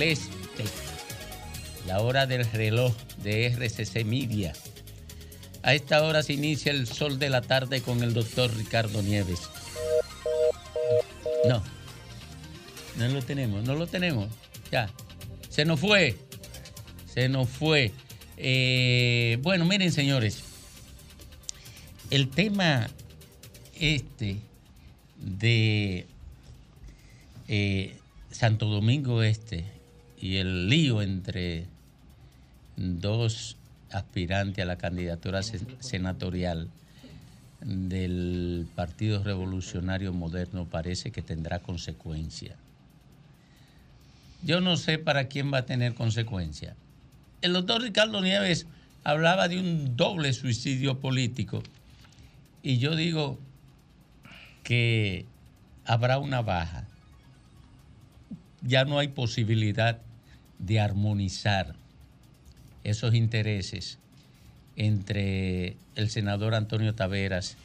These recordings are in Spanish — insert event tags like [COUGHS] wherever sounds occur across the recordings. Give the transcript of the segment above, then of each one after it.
este, la hora del reloj de RCC Media. A esta hora se inicia el sol de la tarde con el doctor Ricardo Nieves. No, no lo tenemos, no lo tenemos. Ya, se nos fue, se nos fue. Eh, bueno, miren señores, el tema este de eh, Santo Domingo Este y el lío entre dos aspirantes a la candidatura se- senatorial del Partido Revolucionario Moderno parece que tendrá consecuencia. Yo no sé para quién va a tener consecuencia. El doctor Ricardo Nieves hablaba de un doble suicidio político y yo digo que habrá una baja. Ya no hay posibilidad de armonizar esos intereses entre el senador Antonio Taveras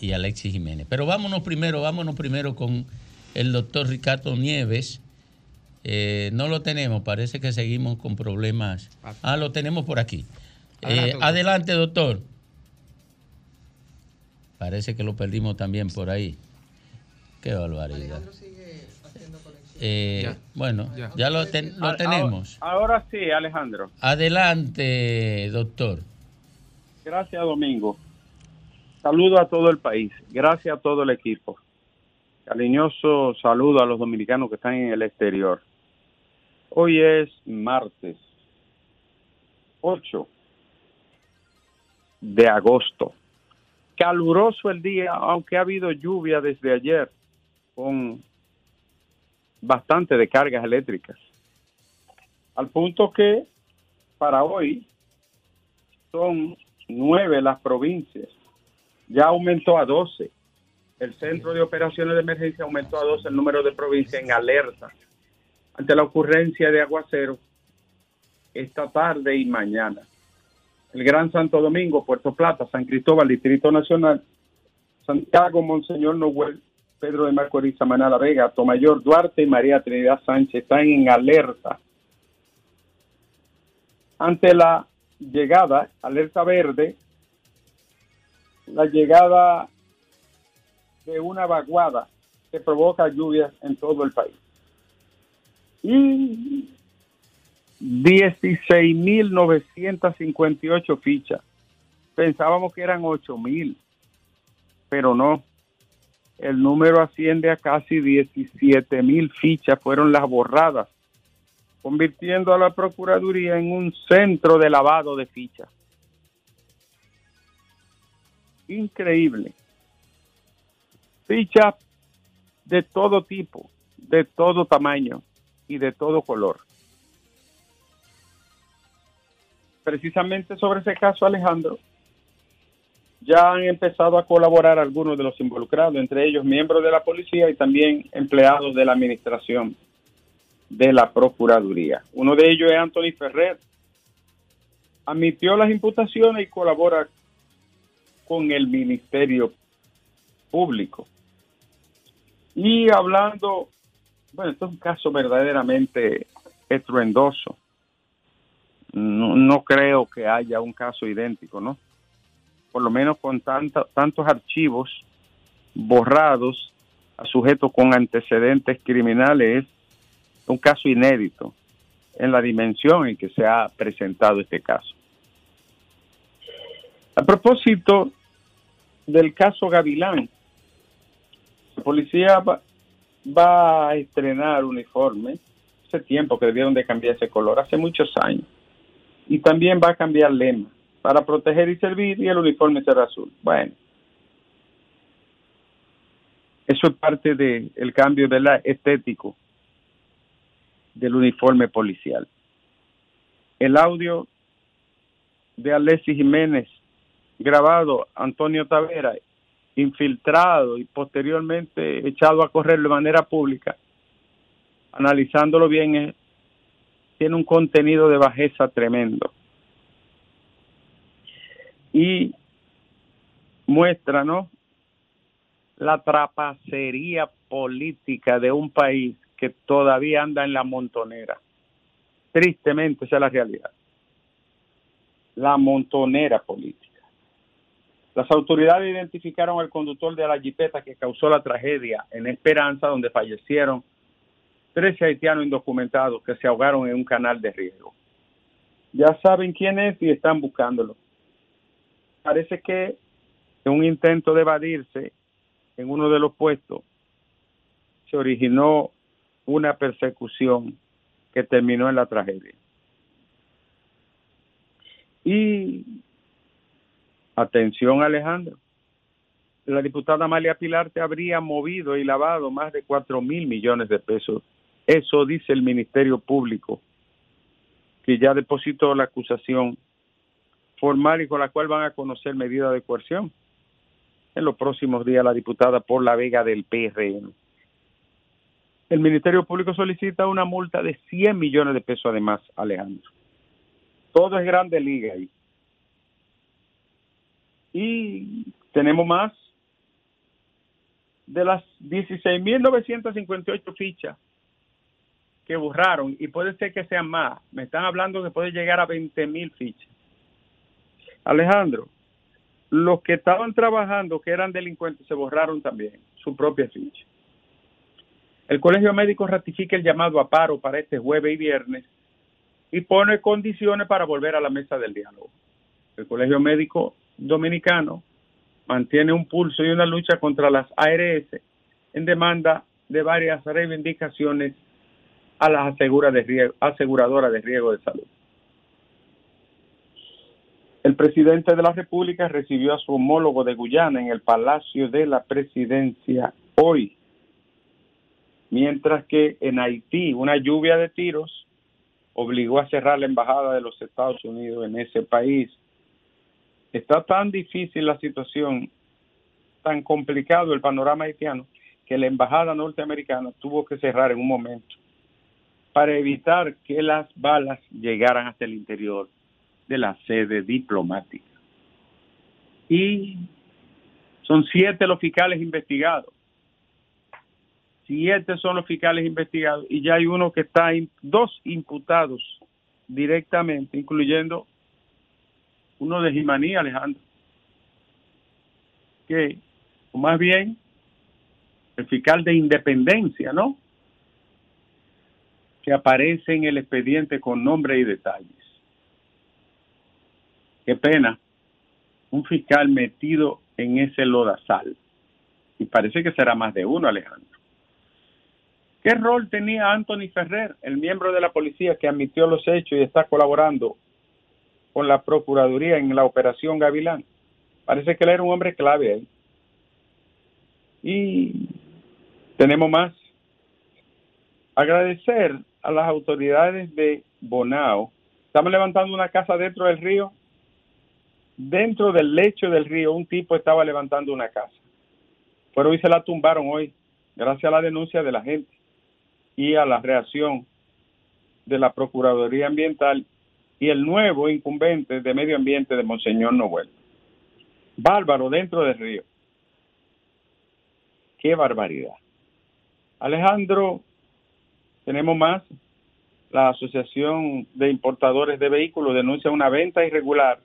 y Alexis Jiménez. Pero vámonos primero, vámonos primero con el doctor Ricardo Nieves. Eh, no lo tenemos, parece que seguimos con problemas. Ah, lo tenemos por aquí. Eh, Adelante, doctor. adelante, doctor. Parece que lo perdimos también por ahí. Qué barbaridad. Eh, Ya. Bueno, Ya. ya, lo, ten- lo Ahora- tenemos. Ahora sí, Alejandro. Adelante, doctor. Gracias, Domingo. Saludo a todo el país. Gracias a todo el equipo. Cariñoso saludo a los dominicanos que están en el exterior. Hoy es martes 8 de agosto. Caluroso el día, aunque ha habido lluvia desde ayer con bastante de cargas eléctricas. Al punto que para hoy son nueve las provincias. Ya aumentó a 12. El Centro de Operaciones de Emergencia aumentó a 12 el número de provincias en alerta ante la ocurrencia de aguacero esta tarde y mañana. El Gran Santo Domingo, Puerto Plata, San Cristóbal, Distrito Nacional, Santiago, Monseñor Noel, Pedro de Macorís, Samaná La Vega, Tomayor, Duarte y María Trinidad Sánchez están en alerta ante la llegada, alerta verde, la llegada de una vaguada que provoca lluvias en todo el país. Y 16.958 fichas. Pensábamos que eran 8.000, pero no. El número asciende a casi 17.000 fichas, fueron las borradas convirtiendo a la Procuraduría en un centro de lavado de fichas. Increíble. Fichas de todo tipo, de todo tamaño y de todo color. Precisamente sobre ese caso, Alejandro, ya han empezado a colaborar algunos de los involucrados, entre ellos miembros de la policía y también empleados de la administración de la Procuraduría. Uno de ellos es Anthony Ferrer. Admitió las imputaciones y colabora con el Ministerio Público. Y hablando, bueno, esto es un caso verdaderamente estruendoso. No, no creo que haya un caso idéntico, ¿no? Por lo menos con tantos archivos borrados a sujetos con antecedentes criminales es un caso inédito en la dimensión en que se ha presentado este caso. A propósito del caso Gavilán, la policía va, va a estrenar uniforme. Hace tiempo que debieron de cambiar ese color, hace muchos años. Y también va a cambiar lema para proteger y servir y el uniforme será azul. Bueno, eso es parte del cambio de la estético del uniforme policial. El audio de Alexis Jiménez grabado Antonio Tavera infiltrado y posteriormente echado a correr de manera pública, analizándolo bien, tiene un contenido de bajeza tremendo. Y muestra, ¿no? La trapacería política de un país que todavía anda en la montonera. Tristemente, esa es la realidad. La montonera política. Las autoridades identificaron al conductor de la jipeta que causó la tragedia en Esperanza, donde fallecieron 13 haitianos indocumentados que se ahogaron en un canal de riego. Ya saben quién es y están buscándolo. Parece que en un intento de evadirse en uno de los puestos se originó una persecución que terminó en la tragedia. Y atención Alejandro, la diputada Amalia Pilar te habría movido y lavado más de cuatro mil millones de pesos. Eso dice el Ministerio Público, que ya depositó la acusación formal y con la cual van a conocer medidas de coerción. En los próximos días la diputada por la Vega del PRM el Ministerio Público solicita una multa de 100 millones de pesos además, Alejandro. Todo es grande liga ahí. Y tenemos más de las 16.958 fichas que borraron, y puede ser que sean más, me están hablando que puede llegar a 20.000 fichas. Alejandro, los que estaban trabajando, que eran delincuentes, se borraron también su propia ficha. El Colegio Médico ratifica el llamado a paro para este jueves y viernes y pone condiciones para volver a la mesa del diálogo. El Colegio Médico Dominicano mantiene un pulso y una lucha contra las ARS en demanda de varias reivindicaciones a las aseguradoras de riesgo de salud. El presidente de la República recibió a su homólogo de Guyana en el Palacio de la Presidencia hoy mientras que en Haití una lluvia de tiros obligó a cerrar la embajada de los Estados Unidos en ese país. Está tan difícil la situación, tan complicado el panorama haitiano, que la embajada norteamericana tuvo que cerrar en un momento para evitar que las balas llegaran hasta el interior de la sede diplomática. Y son siete los fiscales investigados siete son los fiscales investigados y ya hay uno que está, dos imputados directamente, incluyendo uno de Jimaní, Alejandro, que, o más bien, el fiscal de independencia, ¿no? Que aparece en el expediente con nombre y detalles. Qué pena, un fiscal metido en ese lodazal. Y parece que será más de uno, Alejandro. ¿Qué rol tenía Anthony Ferrer, el miembro de la policía que admitió los hechos y está colaborando con la Procuraduría en la operación Gavilán? Parece que él era un hombre clave ahí. Y tenemos más. Agradecer a las autoridades de Bonao. Estamos levantando una casa dentro del río. Dentro del lecho del río, un tipo estaba levantando una casa. Pero hoy se la tumbaron hoy, gracias a la denuncia de la gente y a la reacción de la Procuraduría Ambiental y el nuevo incumbente de Medio Ambiente de Monseñor Noel. Bárbaro dentro del río. Qué barbaridad. Alejandro, tenemos más. La Asociación de Importadores de Vehículos denuncia una venta irregular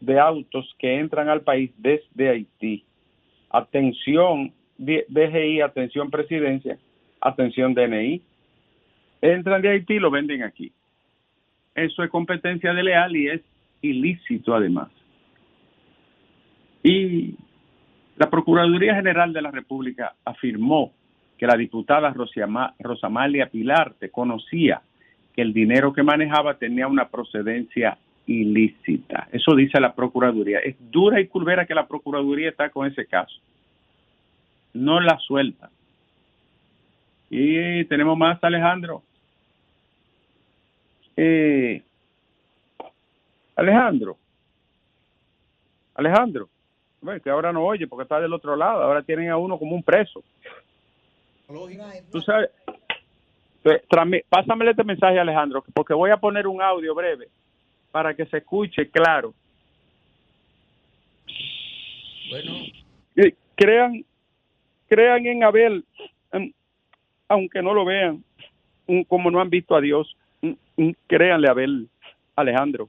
de autos que entran al país desde Haití. Atención, DGI, atención presidencia, atención DNI. Entran de Haití y lo venden aquí. Eso es competencia de leal y es ilícito además. Y la Procuraduría General de la República afirmó que la diputada Rosamalia Pilarte conocía que el dinero que manejaba tenía una procedencia ilícita. Eso dice la Procuraduría. Es dura y curvera que la Procuraduría está con ese caso. No la suelta. Y tenemos más, Alejandro. Eh, Alejandro. Alejandro. Bueno, que ahora no oye porque está del otro lado. Ahora tienen a uno como un preso. Tú sabes. Pásamele este mensaje, Alejandro, porque voy a poner un audio breve para que se escuche claro. Bueno. Crean, crean en Abel, aunque no lo vean, como no han visto a Dios. Créanle a Abel, Alejandro.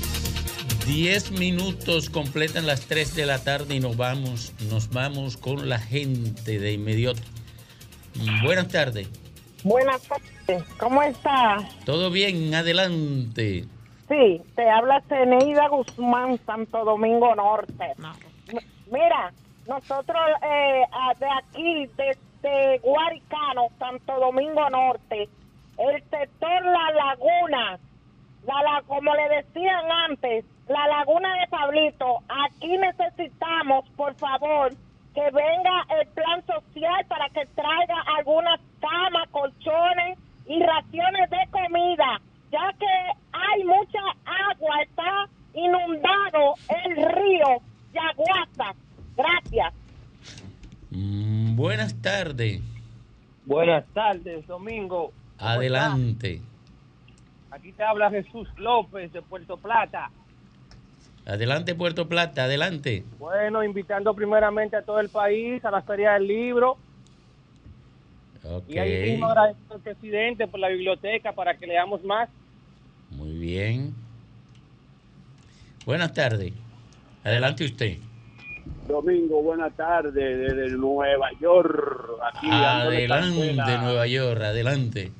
10 minutos completan las 3 de la tarde y nos vamos, nos vamos con la gente de inmediato. Buenas tardes. Buenas tardes, ¿cómo está? Todo bien, adelante. Sí, te habla Ceneida Guzmán, Santo Domingo Norte. Mira, nosotros eh, de aquí, desde Guaricano, Santo Domingo Norte, el sector La Laguna, la, como le decían antes, la laguna de Pablito, aquí necesitamos, por favor, que venga el plan social para que traiga algunas camas, colchones y raciones de comida, ya que hay mucha agua, está inundado el río Yaguasa. Gracias. Mm, buenas tardes. Buenas tardes, Domingo. Adelante. Aquí te habla Jesús López de Puerto Plata. Adelante, Puerto Plata, adelante. Bueno, invitando primeramente a todo el país a la Feria del Libro. Y ahí mismo agradeciendo al presidente por la biblioteca para que leamos más. Muy bien. Buenas tardes. Adelante usted. Domingo, buenas tardes desde Nueva York. adelante, Nueva York, adelante.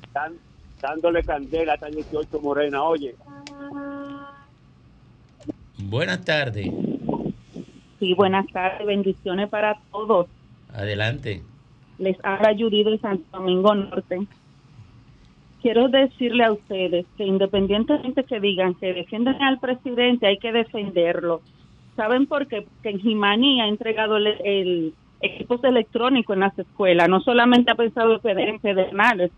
Dándole candela hasta 18 Morena, oye. Buenas tardes. Sí, buenas tardes. Bendiciones para todos. Adelante. Les habla Judy de Santo Domingo Norte. Quiero decirle a ustedes que independientemente que digan que defienden al presidente, hay que defenderlo. ¿Saben por qué? Porque en Jimani ha entregado el, equipos electrónicos en las escuelas. No solamente ha pensado en pedernales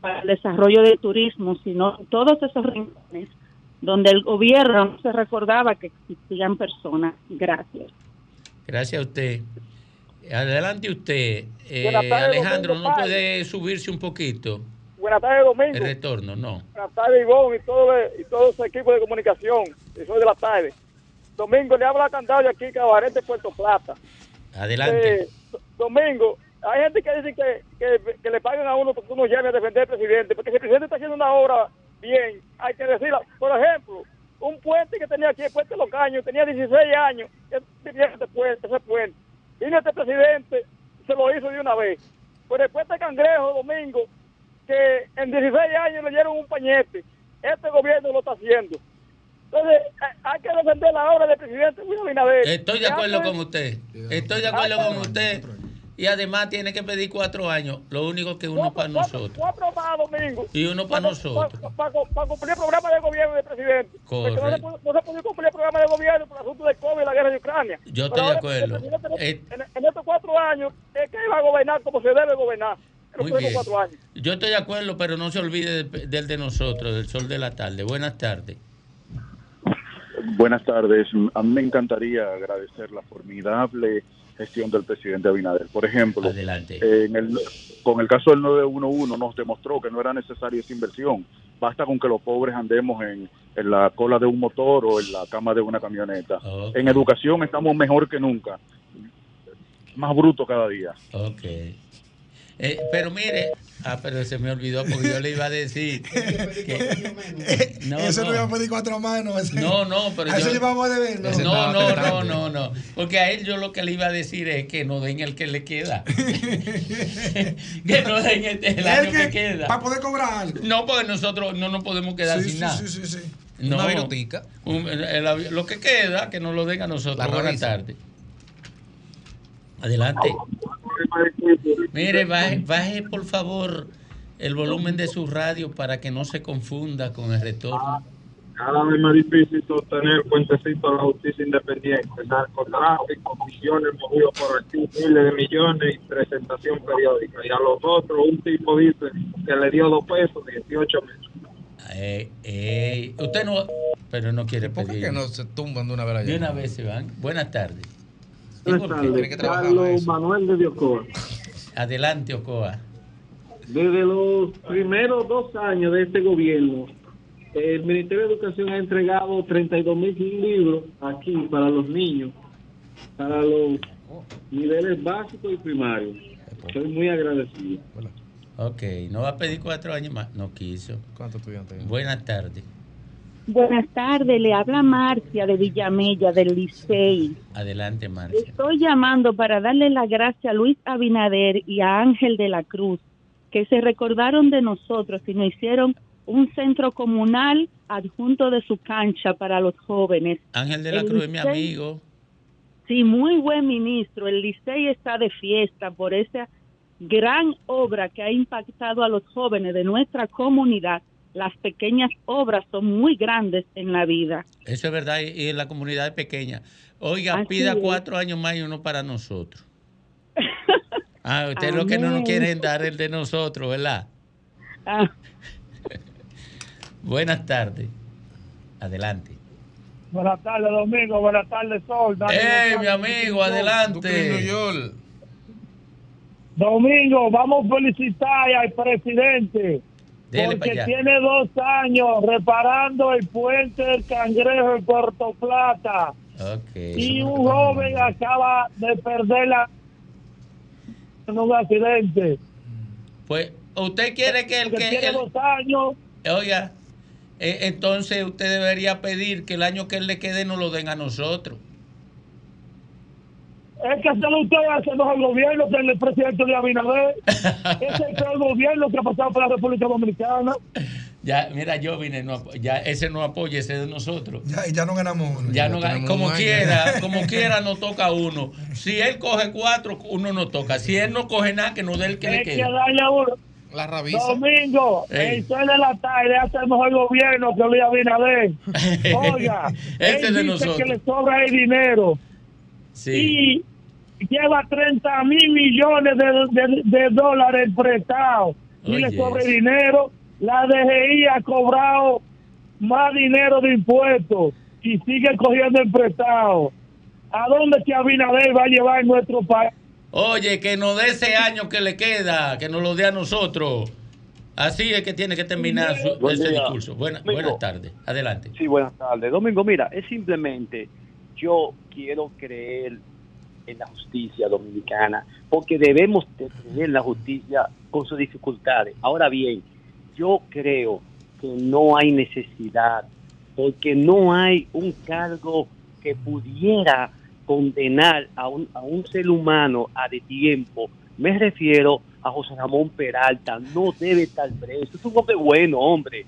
para el desarrollo del turismo, sino en todos esos rincones donde el gobierno se recordaba que existían personas. Gracias. Gracias a usted. Adelante usted. Eh, Alejandro, ¿no puede subirse un poquito? Buenas tardes, Domingo. El retorno, no. Buenas tardes, Ivonne y todo, y todo su equipo de comunicación. Y soy de la tarde. Domingo, le habla Candario aquí, Cabaret de Puerto Plata. Adelante. Eh, domingo, hay gente que dice que, que, que, le pagan a uno porque uno llame a defender al presidente, porque si el presidente está haciendo una obra bien, hay que decirlo. Por ejemplo, un puente que tenía aquí, el puente de los caños, tenía 16 años, ese puente, ese puente. Vino este presidente, se lo hizo de una vez. Por el puente Cangrejo, domingo, que en 16 años le dieron un pañete. Este gobierno lo está haciendo. Entonces, hay que defender la obra del presidente Luis Abinader. Estoy de acuerdo con usted. Estoy de acuerdo con usted y además tiene que pedir cuatro años. Lo único que uno para nosotros. Cuatro más, Domingo. Y uno para, nosotros. Para, cumplir el programa de gobierno del presidente. Correcto. No se, puede, cumplir el programa de gobierno por el asunto del COVID y la guerra de Ucrania. Yo estoy de acuerdo. Eh, en, estos cuatro años es que iba a gobernar como se debe gobernar. Muy bien. Años. Yo estoy de acuerdo, pero no se olvide del de nosotros, del sol de la tarde. Buenas tardes. Buenas tardes. A mí me encantaría agradecer la formidable gestión del presidente Abinader. Por ejemplo, En el, con el caso del 911 nos demostró que no era necesaria esa inversión. Basta con que los pobres andemos en, en la cola de un motor o en la cama de una camioneta. En educación estamos mejor que nunca. Más bruto cada día. Ok. Eh, pero mire, ah, pero se me olvidó porque yo le iba a decir [LAUGHS] que, no, eso no, iba a pedir cuatro manos. No, no, pero a eso llevamos de ver. No, no, no, no, no, no, porque a él yo lo que le iba a decir es que no den el que le queda. [LAUGHS] [LAUGHS] que no den el, el año que, queda. Para poder cobrar algo. No, porque nosotros no nos podemos quedar sin nada. Sí, sí, sí. No, Una virotica. lo que queda, que nos lo den a nosotros. Buenas tardes. Adelante. Mire, baje, baje por favor el volumen de su radio para que no se confunda con el retorno. Cada vez más difícil sostener cuentecito de la justicia independiente, narcotráfico, misiones movidos por aquí, miles de millones y presentación periódica. Y a los otros, un tipo dice que le dio dos pesos, 18 meses. Eh, eh, usted no, pero no quiere ¿Por pedir. qué no se tumban de una vez allá? De una vez se van. Buenas tardes. Buenas tardes. Carlos Manuel de Ocoa. Adelante, Ocoa. Desde los primeros dos años de este gobierno, el Ministerio de Educación ha entregado 32 mil libros aquí para los niños, para los niveles básicos y primarios. Estoy muy agradecido. Ok, no va a pedir cuatro años más. No quiso. ¿Cuántos estudiantes? Buenas tardes. Buenas tardes, le habla Marcia de Villamella, del Licey. Adelante, Marcia. Estoy llamando para darle la gracia a Luis Abinader y a Ángel de la Cruz, que se recordaron de nosotros y nos hicieron un centro comunal adjunto de su cancha para los jóvenes. Ángel de la El Cruz es mi amigo. Sí, muy buen ministro. El Licey está de fiesta por esa gran obra que ha impactado a los jóvenes de nuestra comunidad. Las pequeñas obras son muy grandes en la vida. Eso es verdad, y y la comunidad es pequeña. Oiga, Así pida es. cuatro años más y uno para nosotros. [LAUGHS] Ah, usted lo que no nos quieren dar el de nosotros, ¿verdad? Ah, [LAUGHS] Buenas tardes. Adelante. Buenas tardes, Domingo. Buenas tardes, Sol. Dale, ¡Eh, mi amigo! Adelante. Domingo, vamos a felicitar al presidente. Dele porque tiene dos años reparando el puente del Cangrejo en Puerto Plata. Y un joven acaba de perderla en un accidente. Pues, ¿usted quiere que el Que tiene el- dos años. Oiga, eh, entonces usted debería pedir que el año que él le quede nos lo den a nosotros. Es que solo usted hace mejor gobierno que el presidente de Abinader. [LAUGHS] Ese es el peor gobierno que ha pasado por la República Dominicana. Ya, mira, yo vine, no, ya ese no apoya, ese es de nosotros. Ya, y ya no ganamos uno. Ya no, tenemos como quiera, [LAUGHS] como quiera nos toca uno. Si él coge cuatro, uno nos toca. Si él no coge nada, que nos dé el que le Es que quede. darle a uno. La rabiza. Domingo, Ey. el 6 de la tarde hace el mejor gobierno que Luis Abinader. [LAUGHS] Oiga, Ese él de dice nosotros. que le sobra el dinero Sí. y lleva 30 mil millones de, de- de dólares prestados y le eso. dinero. La DGI ha cobrado más dinero de impuestos y sigue cogiendo el prestado. ¿A dónde que Abinader va a llevar nuestro país? Oye, que nos dé ese año que le queda, que nos lo dé a nosotros. Así es que tiene que terminar su- Buen ese día. discurso. Buena- buenas tardes. Adelante. Sí, buenas tardes. Domingo, mira, es simplemente yo quiero creer en la justicia dominicana, porque debemos en la justicia con sus dificultades. Ahora bien, yo creo que no hay necesidad, porque no hay un cargo que pudiera condenar a un, a un ser humano a de tiempo. Me refiero a José Ramón Peralta, no debe estar preso. Es un hombre bueno, hombre,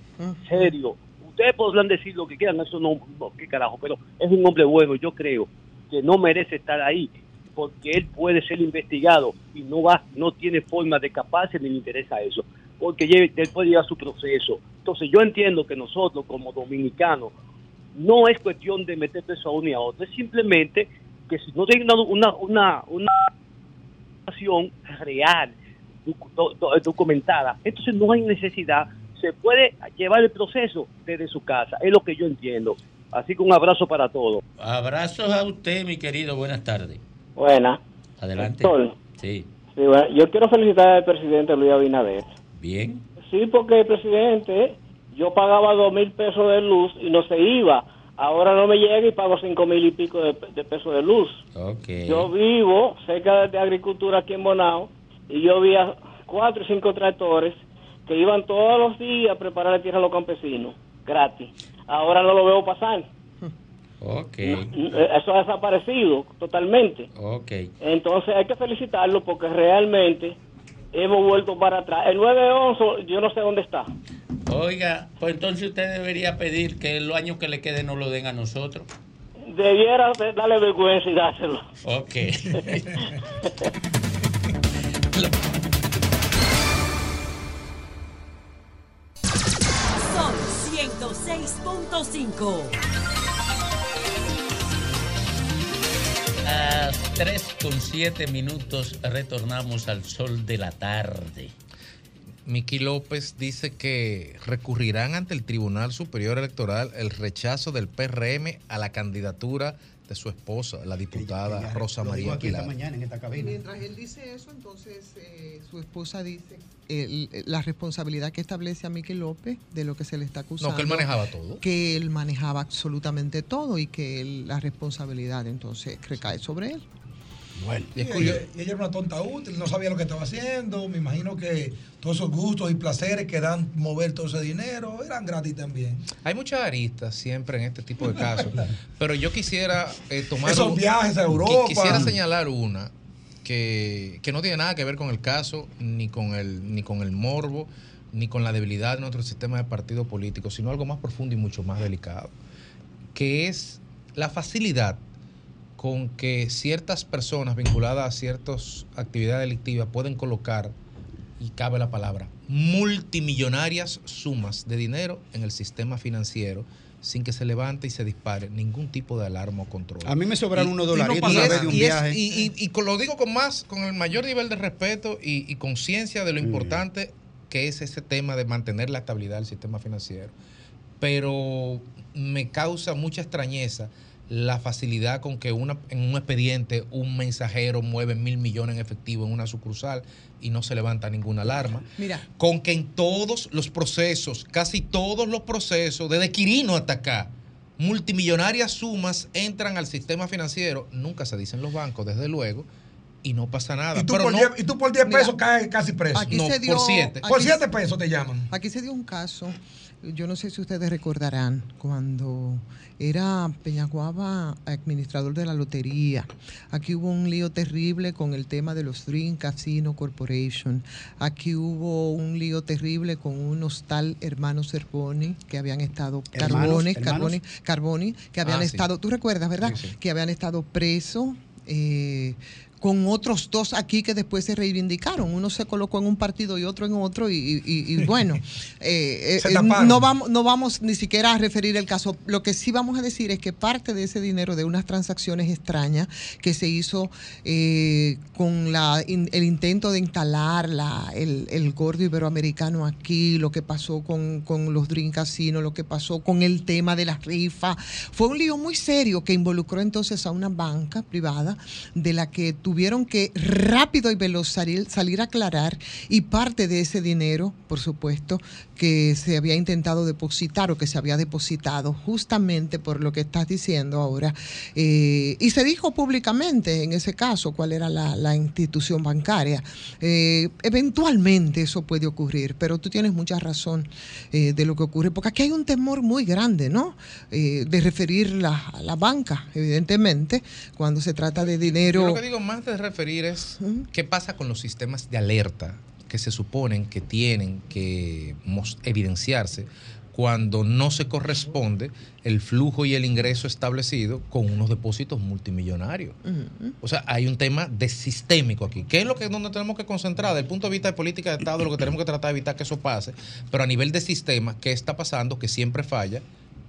serio. Ustedes podrán decir lo que quieran, eso no, no, qué carajo, pero es un hombre bueno, yo creo que no merece estar ahí porque él puede ser investigado y no va, no tiene forma de escaparse ni le interesa eso, porque él puede llevar su proceso. Entonces yo entiendo que nosotros como dominicanos no es cuestión de meter preso a uno y a otro, es simplemente que si no tiene una, una, una, información real, docu- do- do- documentada, entonces no hay necesidad, se puede llevar el proceso desde su casa, es lo que yo entiendo. Así que un abrazo para todos. Abrazos a usted, mi querido. Buenas tardes. Buena. Adelante. Sí. Sí, bueno, yo quiero felicitar al presidente Luis Abinader. Bien. Sí, porque el presidente, yo pagaba dos mil pesos de luz y no se iba. Ahora no me llega y pago cinco mil y pico de, de pesos de luz. Ok. Yo vivo cerca de agricultura aquí en Bonao y yo vi a cuatro y cinco tractores que iban todos los días a preparar la tierra a los campesinos, gratis. Ahora no lo veo pasar. Ok. Eso ha desaparecido totalmente. Ok. Entonces hay que felicitarlo porque realmente hemos vuelto para atrás. El 911 yo no sé dónde está. Oiga, pues entonces usted debería pedir que los años que le queden no lo den a nosotros. Debiera de- darle vergüenza y dárselo. Ok. [LAUGHS] Sol 106.5. A 3 con 7 minutos retornamos al sol de la tarde. Miki López dice que recurrirán ante el Tribunal Superior Electoral el rechazo del PRM a la candidatura de su esposa, la diputada Rosa Lo digo María aquí esta Aguilar. mañana en esta cabina. Mientras él dice eso, entonces eh, su esposa dice el- la responsabilidad que establece a Miki López de lo que se le está acusando. No, que él manejaba todo. Que él manejaba absolutamente todo y que él- la responsabilidad entonces recae sobre él. Bueno, Y ella, y ella era una tonta útil, no sabía lo que estaba haciendo. Me imagino que todos esos gustos y placeres que dan mover todo ese dinero eran gratis también. Hay muchas aristas siempre en este tipo de casos, [LAUGHS] pero yo quisiera eh, tomar... Esos un- viajes a Europa. Quisiera señalar una que, no tiene nada que ver con el caso, ni con el, ni con el morbo, ni con la debilidad de nuestro sistema de partido político, sino algo más profundo y mucho más delicado, que es la facilidad con que ciertas personas vinculadas a ciertas actividades delictivas pueden colocar, y cabe la palabra, multimillonarias sumas de dinero en el sistema financiero sin que se levante y se dispare ningún tipo de alarma o control. A mí me sobraron Y- unos y dolaritos vez nada. de un Y viaje. y, y- y lo digo con más, con el mayor nivel de respeto y, y conciencia de lo importante que es ese tema de mantener la estabilidad del sistema financiero. Pero me causa mucha extrañeza la facilidad con que una, en un expediente un mensajero mueve mil millones en efectivo en una sucursal y no se levanta ninguna alarma. Mira, Con que en todos los procesos, casi todos los procesos, desde Quirino hasta acá, multimillonarias sumas entran al sistema financiero, nunca se dicen los bancos, desde luego, y no pasa nada. Y tú, Pero por no- 10, y tú por 10 Mira, pesos caes casi preso. Aquí se dio, Por aquí 7 se- pesos te llaman. Aquí se dio un caso, yo no sé si ustedes recordarán, cuando era Peñaguaba administrador de la lotería. Aquí hubo un lío terrible con el tema de los Dream Casino Corporation. Aquí hubo un lío terrible con unos tal hermanos Cervoni que habían estado Hermanos, Carboni. Carboni, Carboni, que habían Ah, sí. estado, tú recuerdas, ¿verdad? Sí, sí. Que habían estado presos. eh, con otros dos aquí que después se reivindicaron. Uno se colocó en un partido y otro en otro y, y- y- y bueno, [LAUGHS] eh, eh, taparon. no, vamos, no vamos ni siquiera a referir el caso. Lo que sí vamos a decir es que parte de ese dinero de unas transacciones extrañas que se hizo eh, con la, in- el intento de instalar la, el, el gordo iberoamericano aquí, lo que pasó con, con los Dream Casino, lo que pasó con el tema de las rifas, fue un lío muy serio que involucró entonces a una banca privada de la que tuvieron que rápido y veloz salir, salir a aclarar y parte de ese dinero, por supuesto, que se había intentado depositar o que se había depositado justamente por lo que estás diciendo ahora. eh, y se dijo públicamente en ese caso cuál era la, la institución bancaria. Eh, eventualmente eso puede ocurrir, pero tú tienes mucha razón eh, de lo que ocurre, porque aquí hay un temor muy grande, ¿no? De referir la, a la banca, evidentemente, cuando se trata de Yo dinero. lo que digo más de referir es qué pasa con los sistemas de alerta que se suponen que tienen que evidenciarse cuando no se corresponde el flujo y el ingreso establecido con unos depósitos multimillonarios. O sea, hay un tema de sistémico aquí. ¿Qué es lo que donde tenemos que concentrar? Desde el punto de vista de política de Estado, lo que tenemos que tratar de evitar que eso pase. Pero a nivel de sistema, ¿qué está pasando? Que siempre falla,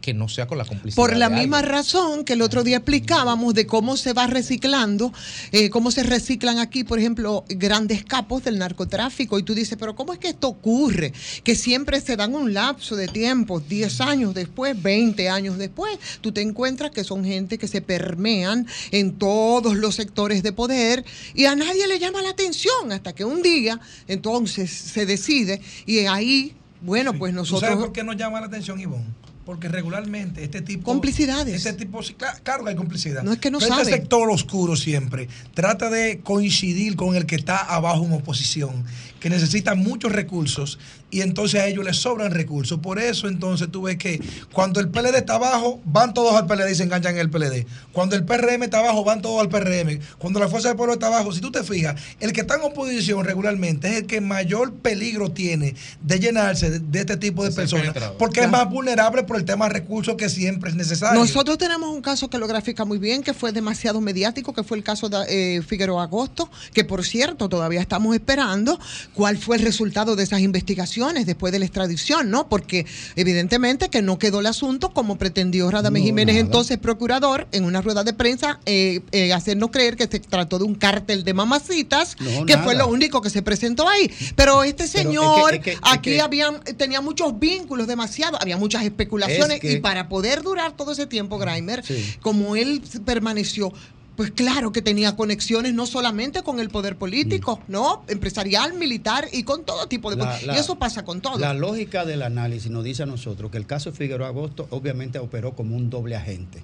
que no sea con la complicidad. Por la de misma alguien. razón que el otro día explicábamos de cómo se va reciclando, eh, cómo se reciclan aquí, por ejemplo, grandes capos del narcotráfico. Y tú dices, pero ¿cómo es que esto ocurre? Que siempre se dan un lapso de tiempo, 10 años después, 20 años después, tú te encuentras que son gente que se permean en todos los sectores de poder y a nadie le llama la atención hasta que un día entonces se decide y ahí, bueno, pues ¿Tú nosotros... sabes por qué nos llama la atención, Ivonne? Porque regularmente este tipo. Complicidades. Este tipo, claro que hay complicidad. No es que no Pero saben. Este sector oscuro siempre trata de coincidir con el que está abajo en oposición, que necesita muchos recursos y entonces a ellos les sobran recursos. Por eso entonces tú ves que cuando el PLD está abajo, van todos al PLD y se enganchan en el PLD. Cuando el PRM está abajo, van todos al PRM. Cuando la Fuerza del Pueblo está abajo, si tú te fijas, el que está en oposición regularmente es el que mayor peligro tiene de llenarse de, de este tipo de personas, porque es más vulnerable por el tema de recursos que siempre es necesario. Nosotros tenemos un caso que lo grafica muy bien, que fue demasiado mediático, que fue el caso de eh, Figueroa Agosto, que por cierto todavía estamos esperando cuál fue el resultado de esas investigaciones después de la extradición, ¿no? Porque evidentemente que no quedó el asunto como pretendió Radamés No, Jiménez, nada. entonces procurador, en una rueda de prensa, eh, eh, hacernos creer que se trató de un cártel de mamacitas, No, que fue lo único que se presentó ahí. Pero este Pero es que- señor es que- es aquí que- habían, tenía muchos vínculos, demasiado, había muchas especulaciones Es y para poder durar todo ese tiempo, Grimer, Sí. como él permaneció, pues claro que tenía conexiones no solamente con el poder político, ¿no? Empresarial, militar y con todo tipo de La- la- y eso pasa con todo. La lógica del análisis nos dice a nosotros que el caso de Figueroa Agosto obviamente operó como un doble agente.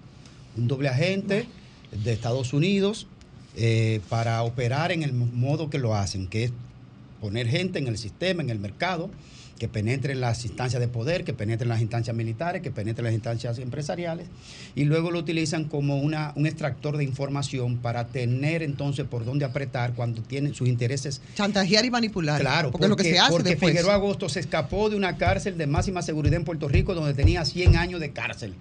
Un doble agente de Estados Unidos eh, para operar en el modo que lo hacen, que es poner gente en el sistema, en el mercado, que penetre en las instancias de poder, que penetre en las instancias militares, que penetre en las instancias empresariales, y luego lo utilizan como una, un extractor de información para tener entonces por dónde apretar cuando tienen sus intereses Chantajear y manipular. Claro, porque, es lo que se hace porque después. Figueroa Agosto se escapó de una cárcel de máxima seguridad en Puerto Rico donde tenía 100 años de cárcel.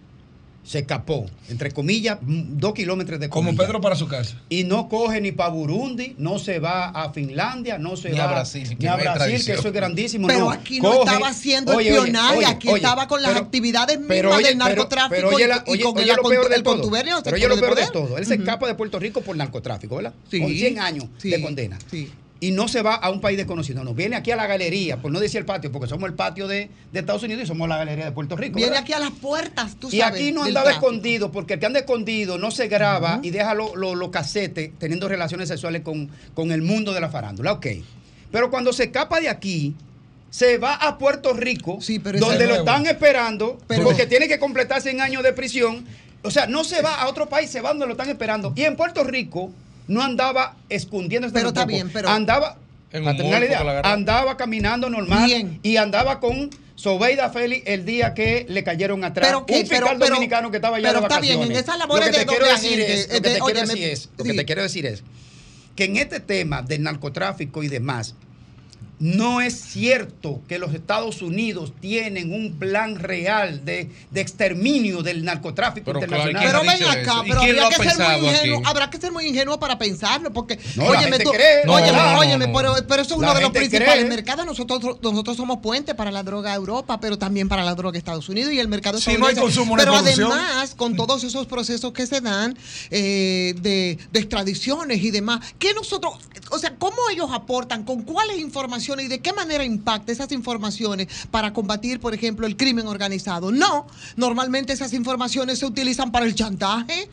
Se escapó, entre comillas, dos kilómetros de Como comillas. Pedro para su casa. Y no coge ni para Burundi, no se va a Finlandia, no se Ni va a Brasil, que ni a Brasil, que eso es grandísimo. Pero no. aquí no Coge- estaba haciendo Oye, espionaje, oye, aquí oye, estaba con las pero- actividades mismas pero oye, del narcotráfico pero la- y, oye- con oye el, lo peor el todo. contubernio del Pero oye sector lo peor de todo. Él se escapa de Puerto Rico por narcotráfico, ¿verdad? Sí. Con 100 años Sí. de condena. Sí. Y no se va a un país desconocido, no. Viene aquí a la galería, por no decir el patio, porque somos el patio de, de Estados Unidos y somos la galería de Puerto Rico. Viene ¿verdad? aquí a las puertas, tú Y sabes. aquí no andaba tráfico. escondido, porque el que anda escondido no se graba y deja los lo, lo casetes teniendo relaciones sexuales con, con el mundo de la farándula. Ok. Pero cuando se escapa de aquí, se va a Puerto Rico, pero donde lo nuevo. están esperando, Pero- porque tiene que completar 100 años de prisión. O sea, no se va a otro país, se va donde lo están esperando. Y en Puerto Rico no andaba escondiéndose Pero está bien, pero- Andaba, En para un morfo idea, andaba caminando normal Bien. y andaba con Sobeida Félix el día que le cayeron atrás. Pero que- un fiscal pero- pero- dominicano que estaba allá pero de está bien, vacaciones. en esas labores lo que de quiero decir es, lo que te quiero decir es, lo que te quiero decir es que en este tema del narcotráfico y demás no es cierto que los Estados Unidos tienen un plan real de, de exterminio del narcotráfico Pero claro, internacional. Pero ¿Quién ven acá, pero quién lo habría ha que ser muy ingenuo, habrá que ser muy ingenuo para pensarlo, porque, No, óyeme, gente tú, cree. No, óyeme, no, no, óyeme, no. Pero, pero eso es uno de los principales cree. mercados. Nosotros, nosotros somos puente para la droga a Europa, pero también para la droga a Estados Unidos y el mercado Si no hay consumo, Pero además, con todos esos procesos que se dan eh, de, de extradiciones y demás, ¿qué nosotros, o sea, cómo ellos aportan, con cuáles informaciones y de qué manera impacta esas informaciones para combatir, por ejemplo, el crimen organizado? No, normalmente esas informaciones se utilizan para el chantaje.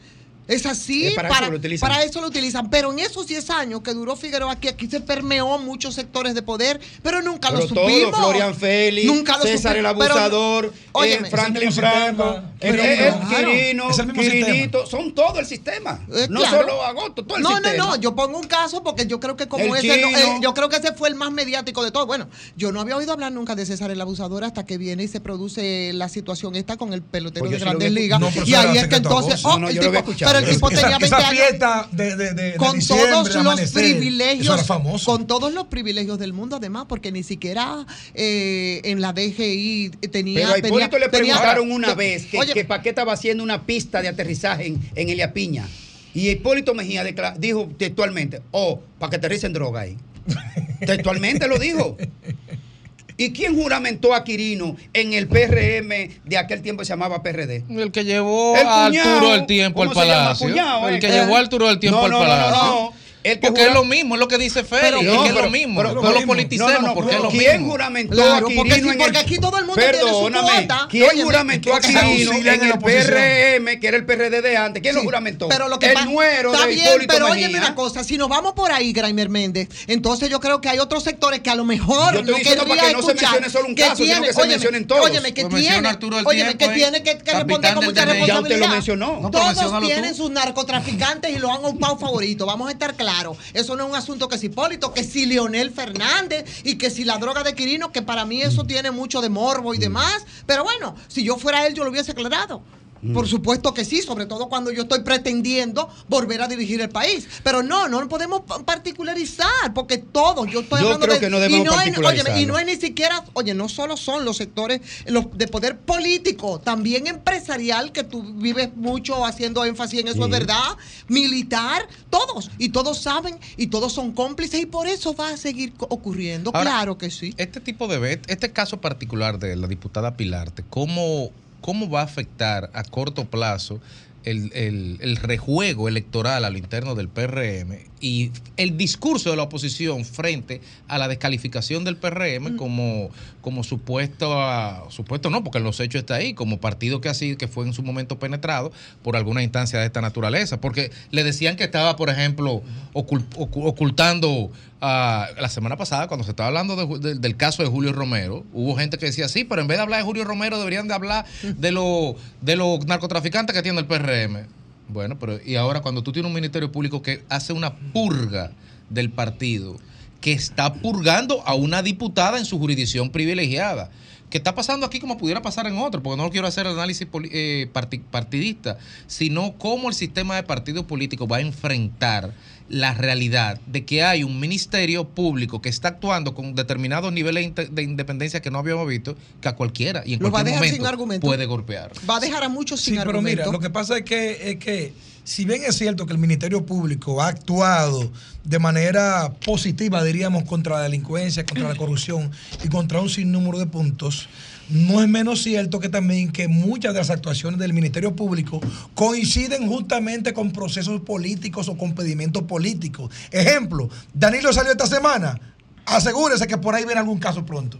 Es así, para eso lo utilizan. para eso lo utilizan. Pero en esos 10 años que duró Figueroa aquí, aquí se permeó muchos sectores de poder, pero nunca Pero lo todo, supimos. Florian Félix, nunca lo César el. Pero, abusador, óyeme, eh, Franklin Franco, el, Pero, Quirino, Quirinito, son todo el sistema. Eh, no claro. solo Agosto, todo el no, sistema. no, no, yo pongo un caso porque yo creo que como El ese, no- eh, yo creo que ese fue el más mediático de todo. Bueno, yo no había oído hablar nunca de César el abusador hasta que viene y se produce la situación esta con el pelotero Pues de Grandes Ligas. No, pero y ahí es que entonces, oh, No, no, el tipo- escuchado. Pero el tipo esa, tenía 20 esa años fiesta de, de, de- de con todos de los amanecer, privilegios, Eso era famoso. con todos los privilegios del mundo, además, porque ni siquiera eh, en la DGI tenía. Pero a tenía- Hipólito le tenía- preguntaron una que- vez que, oye, que para qué estaba haciendo una pista de aterrizaje en, en Elia Piña. Y Hipólito Mejía dijo textualmente, oh, para que aterricen droga ahí. [LAUGHS] textualmente lo dijo. ¿Y quién juramentó a Quirino en el PRM de aquel tiempo que se llamaba PRD? El que llevó El a cuñado, Arturo del tiempo al palacio. Cuñado, el eh, que llevó a Arturo del tiempo No, al no, palacio. no, no. porque es lo mismo, es lo que dice Félix, es, que es lo mismo. no lo politicemos, porque es lo ¿Quién mismo. juramentó Claro, a porque, Quirino sí, en porque el- aquí todo el mundo Perdóname, tiene su cuota. ¿quién Óyeme, juramentó a que Quirino en la el. PRM, que era el PRD de antes? ¿Quién lo juramentó? Pero lo que el nuero está de bien, Hipólito pero Mejía. óyeme una cosa, si nos vamos por ahí, Graimer Méndez, entonces yo creo que hay otros sectores que a lo mejor Yo no querría para que no se mencione solo un caso, sino tiene- que se mencionen todos. Óyeme, que tiene, el óyeme, que tiene que, que responder con mucha DNI. Ya usted lo responsabilidad. mencionó. No, pero Todos tienen sus narcotraficantes y lo han ocupado favorito. Vamos a estar claros. Eso no es un asunto que si Hipólito, que si Leonel Fernández y que si la droga de Quirino, que para mí eso tiene mucho de morbo y demás. Pero bueno, si yo fuera él, yo lo hubiese aclarado. Por supuesto que sí, sobre todo cuando yo estoy pretendiendo volver a dirigir el país. Pero no, no podemos pa- particularizar, porque todos, yo estoy Yo hablando creo de. que no debemos y no es- particularizarlo. óyeme, y no es ni siquiera, oye, no solo son los sectores los de poder político, también empresarial, que tú vives mucho haciendo énfasis en eso, es verdad, militar, todos, y todos saben, y todos son cómplices, y por eso va a seguir ocurriendo, Ahora, claro que sí. Este tipo de este caso particular de la diputada Pilarte, ¿cómo, cómo va a afectar a corto plazo el, el- el rejuego electoral a lo interno del PRM y el discurso de la oposición frente a la descalificación del PRM como, como supuesto, a- supuesto no, porque en los hechos está ahí, como partido que así, que fue en su momento penetrado por alguna instancia de esta naturaleza, porque le decían que estaba, por ejemplo, ocul- ocu- ocultando ah, la semana pasada, cuando se estaba hablando del caso de Julio Romero, hubo gente que decía, sí, pero en vez de hablar de Julio Romero, deberían de hablar de los de los narcotraficantes que tiene el PRM. Bueno, pero y ahora cuando tú tienes un ministerio público que hace una purga del partido, que está purgando a una diputada en su jurisdicción privilegiada, que está pasando aquí como pudiera pasar en otro, porque no quiero hacer análisis eh, parti- partidista, sino cómo el sistema de partido político va a enfrentar la realidad de que hay un ministerio público que está actuando con determinados niveles de independencia que no habíamos visto, que a cualquiera y en Lo va a cualquier sin momento argumento. puede golpear. Va a dejar a muchos sin Sí, pero argumento. mira, lo que pasa es que, es que si bien es cierto que el Ministerio Público ha actuado de manera positiva, diríamos, contra la delincuencia, contra la corrupción y contra un sinnúmero de puntos, no es menos cierto que también que muchas de las actuaciones del Ministerio Público coinciden justamente con procesos políticos o con pedimientos políticos. Ejemplo, Danilo salió esta semana. Asegúrese que por ahí viene algún caso pronto.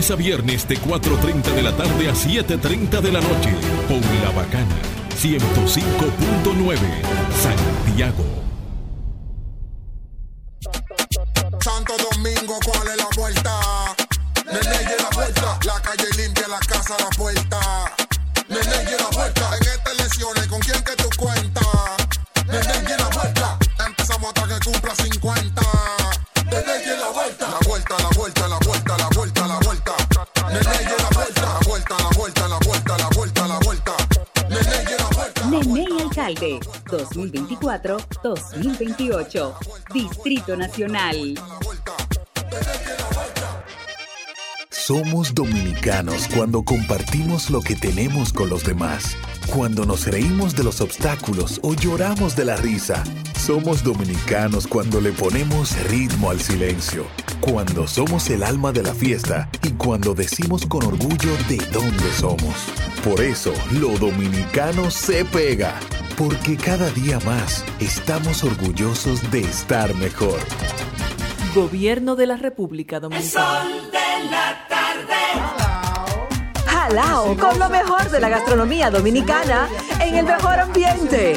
Lunes a viernes de 4.30 de la tarde a 7.30 de la noche. Por La Bacana. 105.9. Santiago. Santo Domingo, ¿cuál es la vuelta? Nene, la vuelta. La calle limpia, la casa, la puerta. Nene, la vuelta. Alcalde 2024-2028 Distrito Nacional Somos dominicanos cuando compartimos lo que tenemos con los demás. Cuando nos reímos de los obstáculos o lloramos de la risa. Somos dominicanos cuando le ponemos ritmo al silencio. Cuando somos el alma de la fiesta y cuando decimos con orgullo de dónde somos. Por eso, lo dominicano se pega. Porque cada día más estamos orgullosos de estar mejor. Gobierno de la República El Dominicana. sol de la tarde. Jalao con lo mejor de la gastronomía dominicana en el mejor ambiente.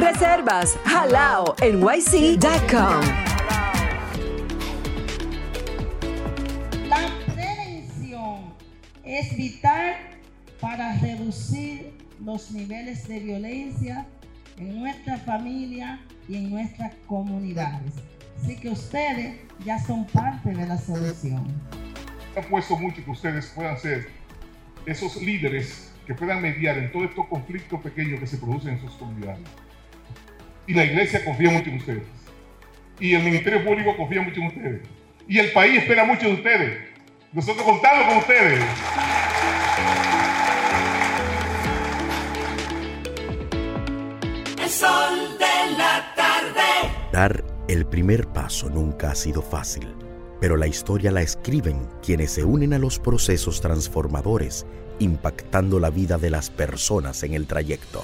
Reservas jalao nyc.com. La prevención es vital para reducir los niveles de violencia en nuestra familia y en nuestras comunidades. Así que ustedes ya son parte de la solución. apuesto mucho que ustedes puedan ser esos líderes que puedan mediar en todos estos conflictos pequeños que se producen en sus comunidades. Y la iglesia confía mucho en ustedes. Y el Ministerio Público confía mucho en ustedes. Y el país espera mucho de ustedes. Nosotros contamos con ustedes. El sol de la tarde. Dar el primer paso nunca ha sido fácil, pero la historia la escriben quienes se unen a los procesos transformadores, impactando la vida de las personas en el trayecto.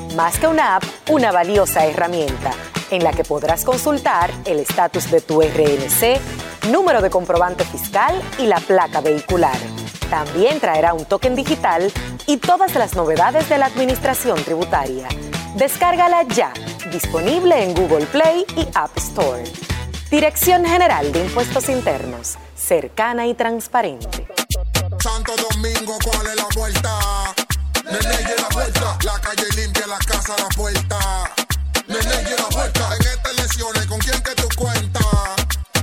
Más que una app, una valiosa herramienta en la que podrás consultar el estatus de tu RNC, número de comprobante fiscal y la placa vehicular. También traerá un token digital y todas las novedades de la administración tributaria. Descárgala ya, disponible en Google Play y App Store. Dirección General de Impuestos Internos, cercana y transparente. Santo Domingo, ¿cuál es la vuelta? Nene, la vuelta. La calle limpia, la casa, la puerta. Nene, y la vuelta. En estas elecciones, ¿con quién que tú cuentas?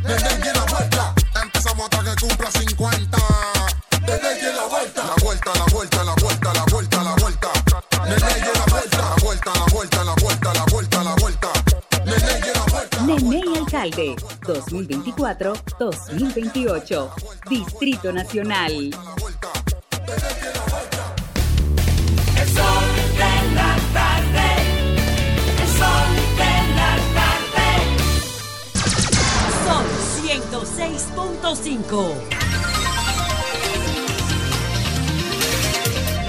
Nene, y la vuelta. Empezamos hasta que cumpla 50. Nene, y la vuelta. La vuelta, la vuelta, la vuelta, la vuelta, la vuelta. Nene, y la vuelta. La vuelta, la vuelta, la vuelta, la vuelta, la vuelta. Nene, y la vuelta. Nene y Alcalde 2024-2028. Distrito Nacional. 5.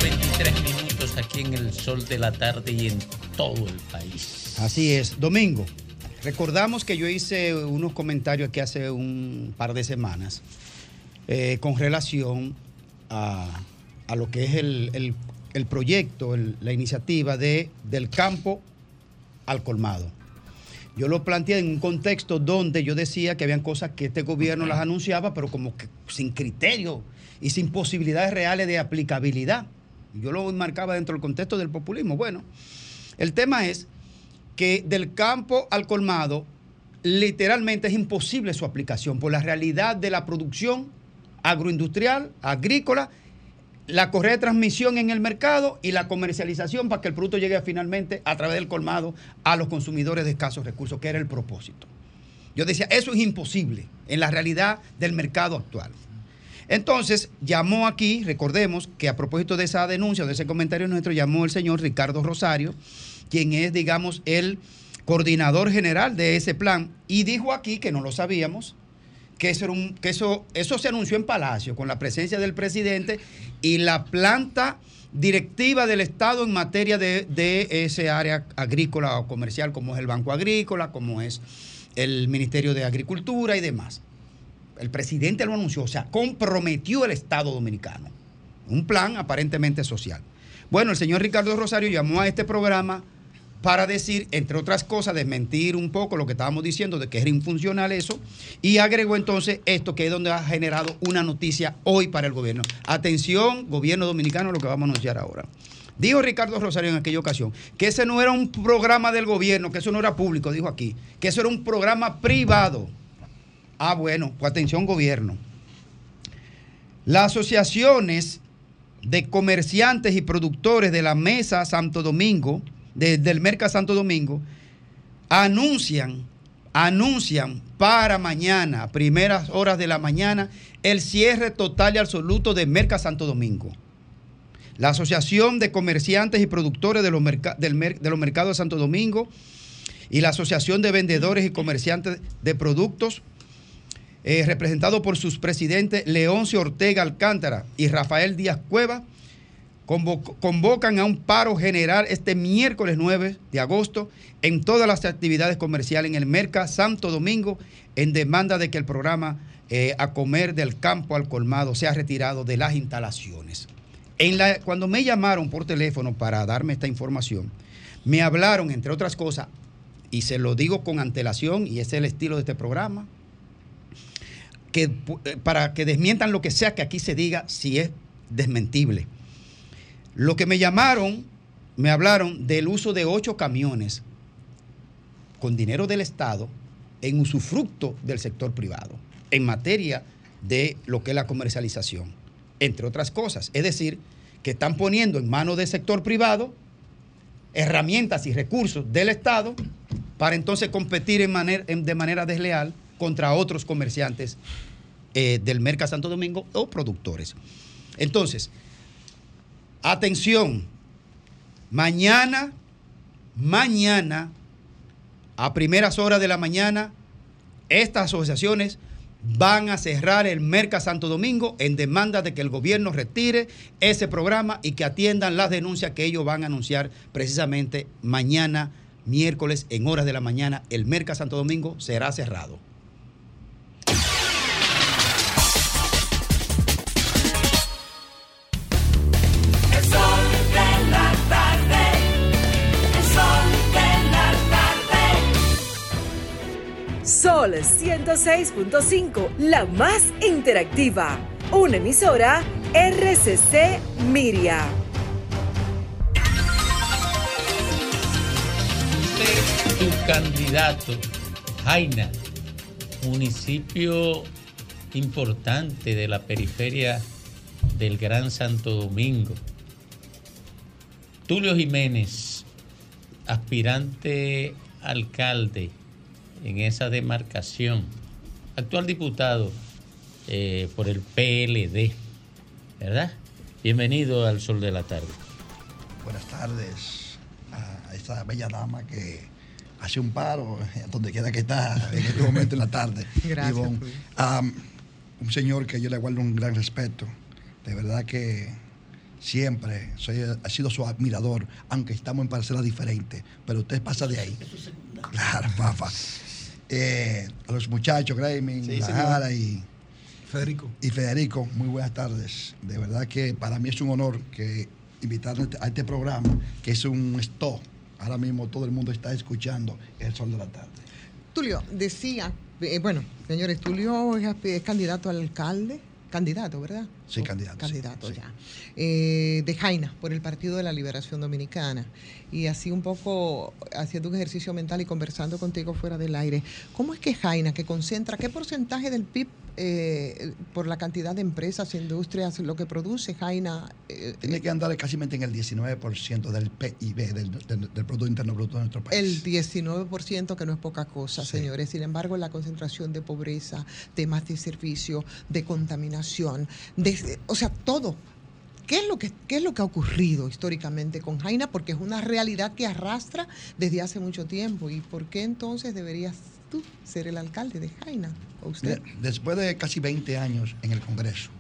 23 minutos aquí en el sol de la tarde y en todo el país. Así es, domingo. Recordamos que yo hice unos comentarios aquí hace un par de semanas eh, con relación a, a, lo que es el, el, proyecto, la iniciativa de del campo al colmado. Yo lo planteé en un contexto donde yo decía que habían cosas que este gobierno las anunciaba, pero como que sin criterio y sin posibilidades reales de aplicabilidad. Yo lo marcaba dentro del contexto del populismo. Bueno, el tema es que del campo al colmado literalmente es imposible su aplicación por la realidad de la producción agroindustrial, agrícola, la correa de transmisión en el mercado y la comercialización para que el producto llegue finalmente a través del colmado a los consumidores de escasos recursos, que era el propósito. Yo decía, eso es imposible en la realidad del mercado actual. Entonces, llamó aquí, recordemos que a propósito de esa denuncia, de ese comentario nuestro, llamó el señor Ricardo Rosario, quien es, digamos, el coordinador general de ese plan, y dijo aquí, que no lo sabíamos, que eso, era un- que eso, eso se anunció en Palacio con la presencia del presidente y la planta directiva del Estado en materia de, de ese área agrícola o comercial, como es el Banco Agrícola, como es el Ministerio de Agricultura y demás. El presidente lo anunció, o sea, comprometió el Estado dominicano. Un plan aparentemente social. Bueno, el señor Ricardo Rosario llamó a este programa para decir, entre otras cosas, desmentir un poco lo que estábamos diciendo de que era infuncional eso, y agregó entonces esto, que es donde ha generado una noticia hoy para el gobierno. Atención, gobierno dominicano, lo que vamos a anunciar ahora. Dijo Ricardo Rosario en aquella ocasión que ese no era un programa del gobierno, que eso no era público, dijo aquí, que eso era un programa privado. Ah, bueno, pues atención gobierno. Las asociaciones de comerciantes y productores de la Mesa Santo Domingo, de- del Merca Santo Domingo, anuncian, anuncian para mañana, primeras horas de la mañana, el cierre total y absoluto de Merca Santo Domingo. La Asociación de Comerciantes y Productores de los, del de los Mercados de Santo Domingo y la Asociación de Vendedores y Comerciantes de Productos, eh, representado por sus presidentes Leoncio Ortega Alcántara y Rafael Díaz Cueva, convocan a un paro general este miércoles 9 de agosto en todas las actividades comerciales en el Merca Santo Domingo en demanda de que el programa eh, A Comer del Campo al Colmado sea retirado de las instalaciones. Cuando me llamaron por teléfono para darme esta información, me hablaron, entre otras cosas, y se lo digo con antelación, y ese es el estilo de este programa, que, eh, para que desmientan lo que sea que aquí se diga si es desmentible. Lo que me llamaron, me hablaron del uso de ocho camiones con dinero del Estado en usufructo del sector privado, en materia de lo que es la comercialización, entre otras cosas. Es decir, que están poniendo en manos del sector privado herramientas y recursos del Estado para entonces competir de manera desleal contra otros comerciantes eh, del Merca Santo Domingo o productores. Entonces, atención, mañana, mañana, a primeras horas de la mañana, estas asociaciones van a cerrar el Merca Santo Domingo en demanda de que el gobierno retire ese programa y que atiendan las denuncias que ellos van a anunciar precisamente mañana, miércoles, en horas de la mañana. El Merca Santo Domingo será cerrado. Sol 106.5, la más interactiva. Una emisora RCC Miria. tu candidato, Jaina, municipio importante de la periferia del Gran Santo Domingo. Tulio Jiménez, aspirante alcalde en esa demarcación, actual diputado eh, por el PLD, ¿verdad? Bienvenido al Sol de la Tarde. Buenas tardes a esa bella dama que hace un paro donde quiera que está en este momento en la tarde. [LAUGHS] Gracias, Ivonne. Un señor que yo le guardo un gran respeto. De verdad que siempre soy, ha sido su admirador, aunque estamos en parcelas diferentes, pero usted pasa de ahí. Claro, papá. [LAUGHS] Eh, a los muchachos, Grayman, Sí, y Federico. y Federico, muy buenas tardes. De verdad que para mí es un honor que invitarme a este programa, que es un stop. Ahora mismo todo el mundo está escuchando El Sol de la Tarde. Tulio, decía, eh, bueno, señores, Tulio es, es candidato al alcalde, candidato, ¿verdad? Sí, candidato. Candidato sí. ya. Eh, de Jaina, por el Partido de la Liberación Dominicana. Y así un poco haciendo un ejercicio mental y conversando contigo fuera del aire. ¿Cómo es que Jaina, que concentra, qué porcentaje del PIB eh, por la cantidad de empresas, industrias, lo que produce Jaina? eh, Tiene que andar casi en el 19% del PIB, del, del- del Producto Interno Bruto de nuestro país. El 19%, que no es poca cosa, señores. Sin embargo, la concentración de pobreza, temas de servicio, de contaminación, de, o sea, todo. ¿Qué es, lo que, ¿Qué es lo que ha ocurrido históricamente con Jaina? Porque es una realidad que arrastra desde hace mucho tiempo. ¿Y por qué entonces deberías tú ser el alcalde de Jaina? ¿O usted? Después de casi 20 años en el Congreso,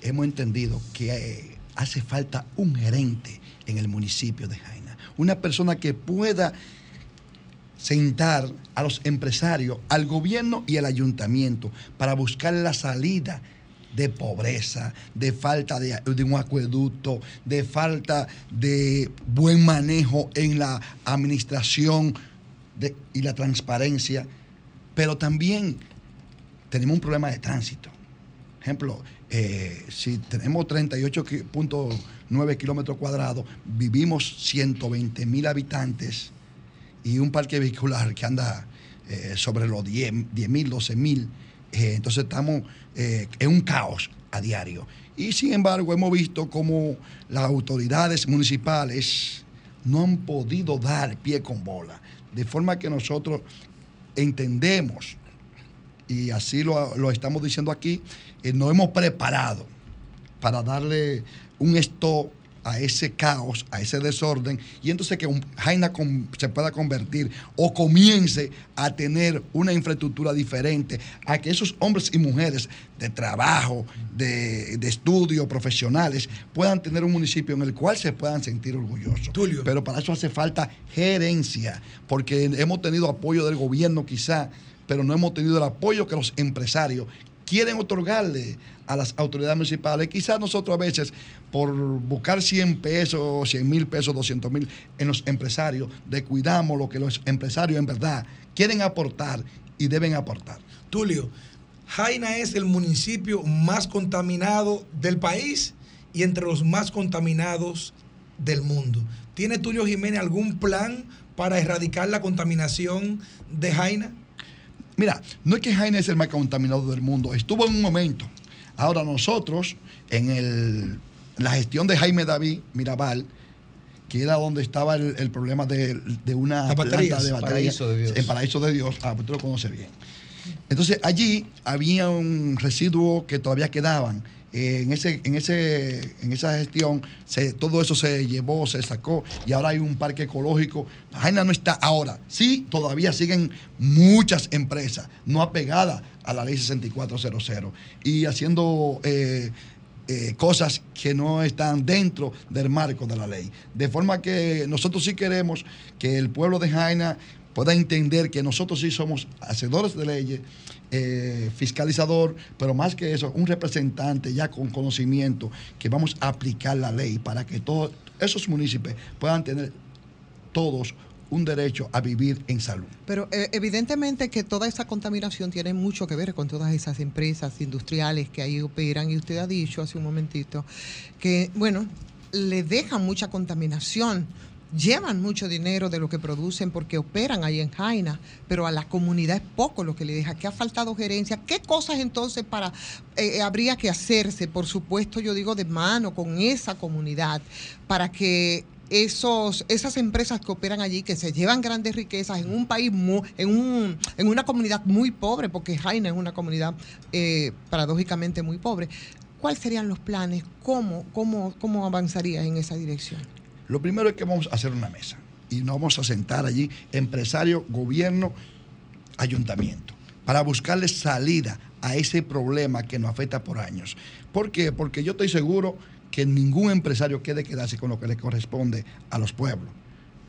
hemos entendido que eh, hace falta un gerente en el municipio de Jaina. Una persona que pueda sentar a los empresarios, al gobierno y al ayuntamiento para buscar la salida de pobreza, de falta de, un acueducto, de falta de buen manejo en la administración y la transparencia, pero también tenemos un problema de tránsito. Ejemplo, eh, si tenemos 38.9 kilómetros cuadrados, vivimos 120 mil habitantes y un parque vehicular que anda eh, sobre los 10 mil, 12 mil. Entonces estamos eh, en un caos a diario. Y sin embargo, hemos visto cómo las autoridades municipales no han podido dar pie con bola. De forma que nosotros entendemos, y así lo, lo estamos diciendo aquí, eh, nos hemos preparado para darle un stop a ese caos, a ese desorden, y entonces que Jaina se pueda convertir o comience a tener una infraestructura diferente, a que esos hombres y mujeres de trabajo, de, de estudio, profesionales, puedan tener un municipio en el cual se puedan sentir orgullosos. Pero para eso hace falta gerencia, porque hemos tenido apoyo del gobierno quizá, pero no hemos tenido el apoyo que los empresarios quieren otorgarle a las autoridades municipales. Quizás nosotros a veces, por buscar 100 pesos, 100 mil pesos, 200 mil en los empresarios, descuidamos lo que los empresarios en verdad quieren aportar y deben aportar. Tulio, Jaina es el municipio más contaminado del país y entre los más contaminados del mundo. ¿Tiene Tulio Jiménez algún plan para erradicar la contaminación de Jaina? Mira, no es que Jaina es el más contaminado del mundo, estuvo en un momento. Ahora nosotros, en el- la gestión de Jaime David Mirabal, que era donde estaba el, el problema de, de una Las planta de baterías, Paraíso de Dios. en Paraíso de Dios, ah, pues tú lo conoces bien. Entonces allí había un residuo que todavía quedaban. En, ese, en, ese, en esa gestión se- todo eso se llevó, se sacó y ahora hay un parque ecológico. Jaina no está ahora. Sí, todavía siguen muchas empresas no apegadas a la ley 6400 y haciendo eh, eh, cosas que no están dentro del marco de la ley. De forma que nosotros sí queremos que el pueblo de Jaina pueda entender que nosotros sí somos hacedores de leyes, eh, fiscalizador, pero más que eso, un representante ya con conocimiento que vamos a aplicar la ley para que todos esos municipios puedan tener todos un derecho a vivir en salud. Pero eh, evidentemente que toda esa contaminación tiene mucho que ver con todas esas empresas industriales que ahí operan y usted ha dicho hace un momentito que, bueno, le dejan mucha contaminación, llevan mucho dinero de lo que producen porque operan ahí en Jaina, pero a la comunidad es poco lo que le deja. ¿Qué ha faltado gerencia? ¿Qué cosas entonces para eh, habría que hacerse, por supuesto, yo digo de mano con esa comunidad para que esos, esas empresas que operan allí, que se llevan grandes riquezas en un país, mu- en, un, en una comunidad muy pobre, porque Jaina es una comunidad eh, paradójicamente muy pobre, ¿cuáles serían los planes? ¿Cómo, cómo, cómo avanzaría en esa dirección? Lo primero es que vamos a hacer una mesa y nos vamos a sentar allí, empresario, gobierno, ayuntamiento, para buscarle salida a ese problema que nos afecta por años. ¿Por qué? Porque yo estoy seguro que ningún empresario quiere quedarse con lo que le corresponde a los pueblos.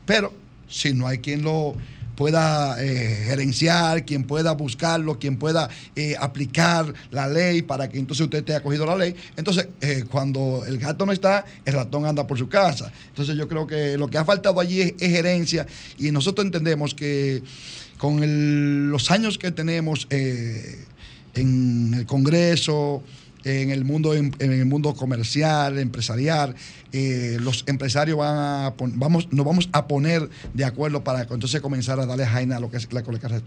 Pero si no hay quien lo pueda eh, gerenciar, quien pueda buscarlo, quien pueda eh, aplicar la ley para que entonces usted esté acogido a la ley. Entonces, eh, cuando el gato no está, el ratón anda por su casa. Entonces, yo creo que lo que ha faltado allí es, es gerencia y nosotros entendemos que con el- los años que tenemos eh, en el Congreso, en el mundo en, el mundo comercial, empresarial, eh, los empresarios van a vamos, nos vamos a poner de acuerdo para entonces comenzar a darle a Jaina lo que,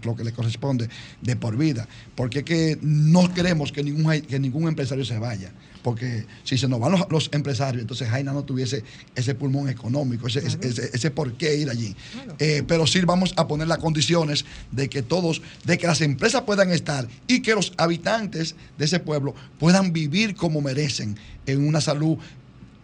lo que le- corresponde de por vida. Porque es que no queremos que ningún, que ningún empresario se vaya. Porque si se nos van los, los empresarios, entonces Jaina no tuviese ese pulmón económico, ese, ese por qué ir allí. Eh, pero sí vamos a poner las condiciones de que todos, de que las empresas puedan estar y que los habitantes de ese pueblo puedan vivir como merecen en una salud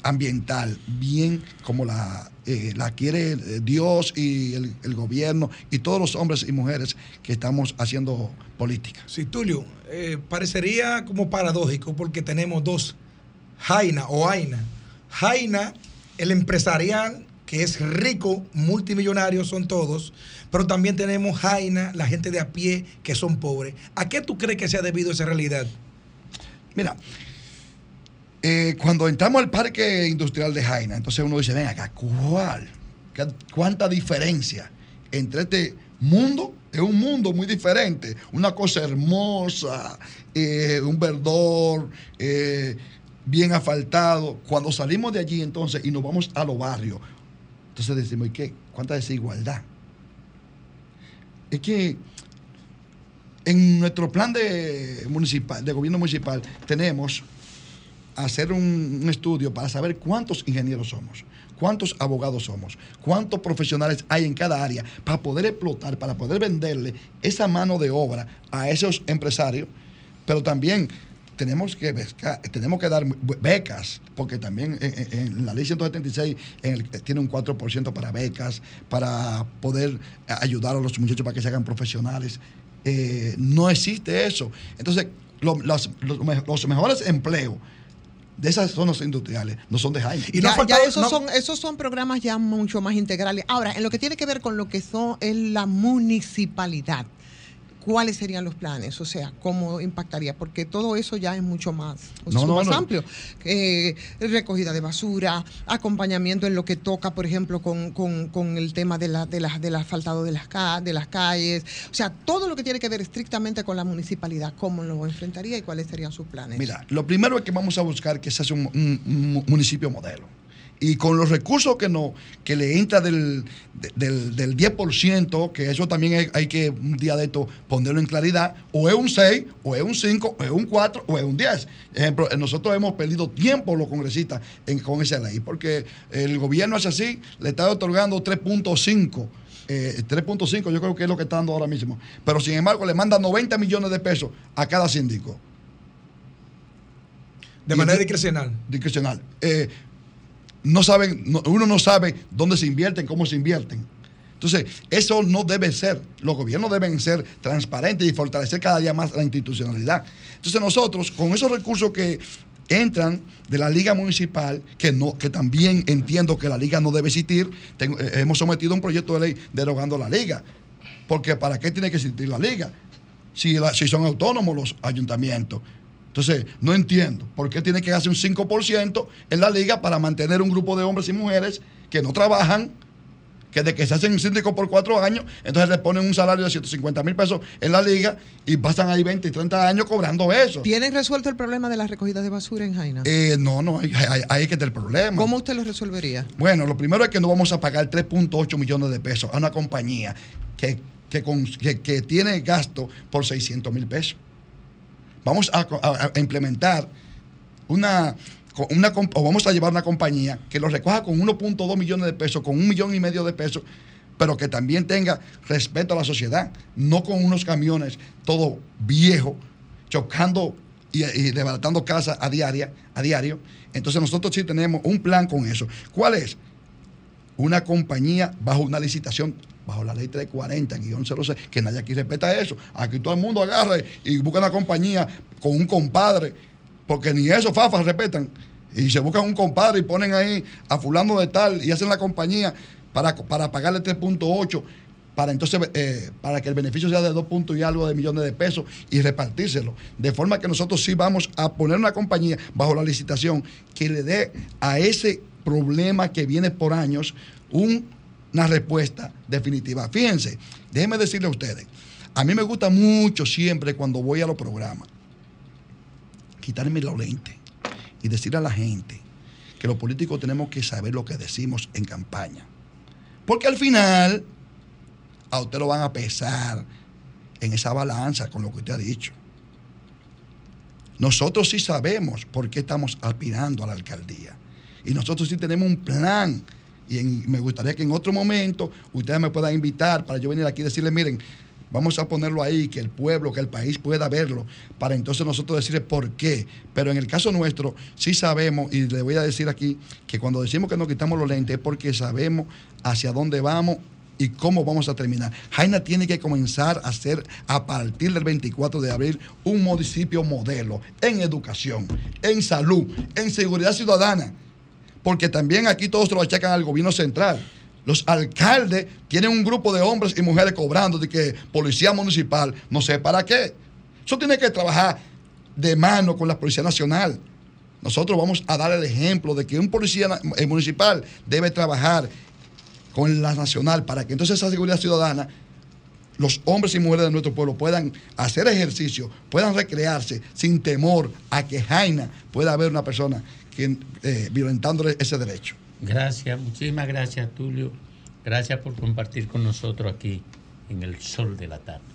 ambiental, bien como la, eh, la quiere eh, Dios y el, el gobierno y todos los hombres y mujeres que estamos haciendo política. Sí, Tulio, eh, parecería como paradójico porque tenemos dos Jaina o Aina. Jaina, el empresarial, que es rico, multimillonario, son todos, pero también tenemos Jaina, la gente de a pie, que son pobres. ¿A qué tú crees que se ha debido esa realidad? Mira, eh, cuando entramos al parque industrial de Jaina, entonces uno dice, ven acá, ¿cuál? ¿Qué- ¿Cuánta diferencia entre este mundo? Es un mundo muy diferente, una cosa hermosa, eh, un verdor, eh, bien asfaltado. Cuando salimos de allí entonces y nos vamos a los barrios, entonces decimos, ¿y qué? ¿Cuánta desigualdad? Es que en nuestro plan de, municipal, de gobierno municipal tenemos hacer un, estudio para saber cuántos ingenieros somos, cuántos abogados somos, cuántos profesionales hay en cada área para poder explotar, para poder venderle esa mano de obra a esos empresarios, pero también tenemos que, tenemos que dar becas, porque también en, la ley 176 en el- tiene un 4% para becas, para poder ayudar a los muchachos para que se hagan profesionales. Eh, no existe eso. Entonces, los mejores empleos de esas zonas industriales no son de Jaime. ya, ya esos, son, esos son programas ya mucho más integrales. Ahora, en lo que tiene que ver con lo que son es la municipalidad, ¿cuáles serían los planes? O sea, ¿cómo impactaría? Porque todo eso ya es mucho más, No, más no. amplio. Eh, recogida de basura, acompañamiento en lo que toca, por ejemplo, con, con- con el tema de la, de la- del asfaltado de las, ca- de las calles. O sea, todo lo que tiene que ver estrictamente con la municipalidad, ¿cómo lo enfrentaría y cuáles serían sus planes? Mira, lo primero es que vamos a buscar que se hace un, un- un municipio modelo. Y con los recursos que no que le entra del, de- del, del 10%, que eso también hay, hay que un día de esto ponerlo en claridad, o es un 6, o es un 5, o es un 4, o es un 10. Ejemplo, eh, nosotros hemos perdido tiempo los congresistas en- con esa ley, porque el gobierno es así, le está otorgando 3.5. eh, 3.5 yo creo que es lo que está dando ahora mismo. Pero sin embargo le manda 90 millones de pesos a cada síndico. De Y manera discrecional. discrecional. Eh, no saben, no- uno no sabe dónde se invierten, cómo se invierten. Entonces, eso no debe ser. Los gobiernos deben ser transparentes y fortalecer cada día más la institucionalidad. Entonces, nosotros, con esos recursos que entran de la liga municipal, que no, que también entiendo que la liga no debe existir, eh, hemos sometido un proyecto de ley derogando la liga. Porque ¿para qué tiene que existir la liga? Si, si son autónomos los ayuntamientos. Entonces, no entiendo por qué tiene que hacer un 5% en la liga para mantener un grupo de hombres y mujeres que no trabajan, que de que se hacen síndicos por cuatro años, entonces le ponen un salario de 150 mil pesos en la liga y pasan ahí 20 y 30 años cobrando eso. ¿Tienen resuelto el problema de la recogida de basura en Jaina? Eh, no, no, ahí, es que está el problema. ¿Cómo usted lo resolvería? Bueno, lo primero es que no vamos a pagar 3.8 millones de pesos a una compañía que, que, con- que- que tiene gasto por 600 mil pesos. Vamos a, implementar una, una o vamos a llevar una compañía que lo recoja con 1.2 millones de pesos, con un millón y medio de pesos, pero que también tenga respeto a la sociedad, no con unos camiones todo viejo, chocando y, y desbaratando casas a, diaria, a diario. Entonces nosotros sí tenemos un plan con eso. ¿Cuál es? Una compañía bajo una licitación, bajo la ley 340-06, que nadie aquí respeta eso. Aquí todo el mundo agarra y busca una compañía con un compadre, porque ni esos fafas respetan. Y se buscan un compadre y ponen ahí a fulano de tal y hacen la compañía para, para pagarle 3.8 para entonces eh, para que el beneficio sea de 2 puntos y algo de millones de pesos y repartírselo. De forma que nosotros sí vamos a poner una compañía bajo la licitación que le dé a ese problema que viene por años un- una respuesta definitiva. Fíjense, déjenme decirle a ustedes, a mí me gusta mucho siempre cuando voy a los programas quitarme los lentes y decirle a la gente que los políticos tenemos que saber lo que decimos en campaña. Porque al final a usted lo van a pesar en esa balanza con lo que usted ha dicho. Nosotros sí sabemos por qué estamos aspirando a la alcaldía. Y nosotros sí tenemos un plan. Y me gustaría que en otro momento ustedes me puedan invitar para yo venir aquí y decirle, miren, vamos a ponerlo ahí, que el pueblo, que el país pueda verlo, para entonces nosotros decirle por qué. Pero en el caso nuestro, sí sabemos, y le voy a decir aquí, que cuando decimos que nos quitamos los lentes es porque sabemos hacia dónde vamos y cómo vamos a terminar. Jaina tiene que comenzar a ser, a partir del 24 de abril, un municipio modelo en educación, en salud, en seguridad ciudadana. Porque también aquí todos se lo achacan al gobierno central. Los alcaldes tienen un grupo de hombres y mujeres cobrando de que policía municipal, no sé para qué. Eso tiene que trabajar de mano con la Policía Nacional. Nosotros vamos a dar el ejemplo de que un policía eh, municipal debe trabajar con la nacional para que entonces esa seguridad ciudadana, los hombres y mujeres de nuestro pueblo puedan hacer ejercicio, puedan recrearse sin temor a que Jaina pueda haber una persona eh, violentándole ese derecho. Gracias, muchísimas gracias, Tulio. Gracias por compartir con nosotros aquí en el sol de la tarde.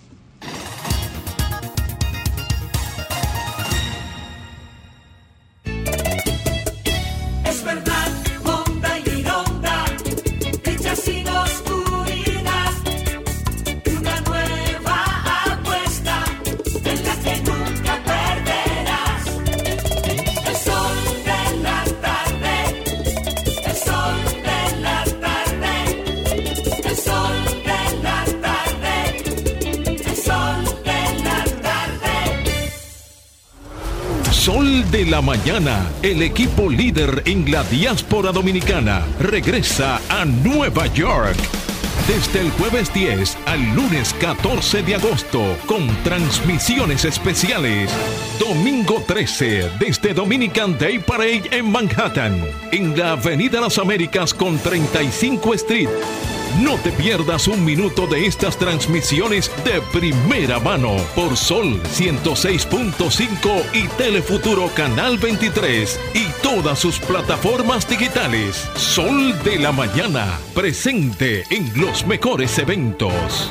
Mañana, el equipo líder en la diáspora dominicana, regresa a Nueva York. Desde el jueves 10 al lunes 14 de agosto, con transmisiones especiales. Domingo 13, desde Dominican Day Parade en Manhattan, en la Avenida Las Américas con 35 Street. No te pierdas un minuto de estas transmisiones de primera mano por Sol 106.5 y Telefuturo Canal 23 y todas sus plataformas digitales. Sol de la Mañana, presente en los mejores eventos.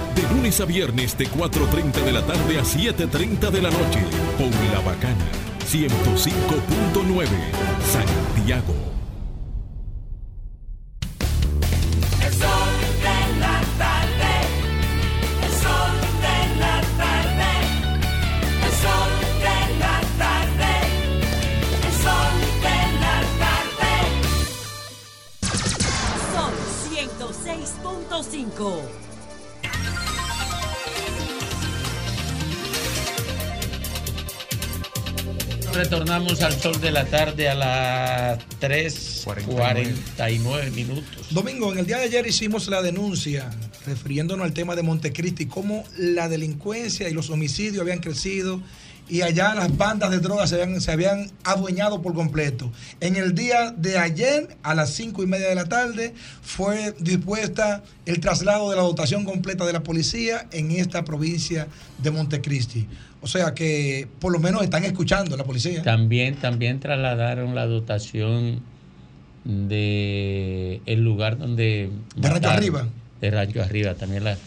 De lunes a viernes de 4.30 de la tarde a 7.30 de la noche. Por La Bacana. 105.9. Santiago. El sol de la tarde. El sol de la tarde. El sol de la tarde. El sol de la tarde. Sol 106.5. Retornamos al sol de la tarde a las 3.49 minutos. Domingo, en el día de ayer hicimos la denuncia refiriéndonos al tema de Montecristi, cómo la delincuencia y los homicidios habían crecido y allá las bandas de drogas se habían, se habían adueñado por completo. En el día de ayer, a las cinco y media de la tarde, fue dispuesta el traslado de la dotación completa de la policía en esta provincia de Montecristi. O sea que por lo menos están escuchando la policía. También, también trasladaron la dotación de el lugar donde De Rancho. Arriba. De Rancho Arriba también la.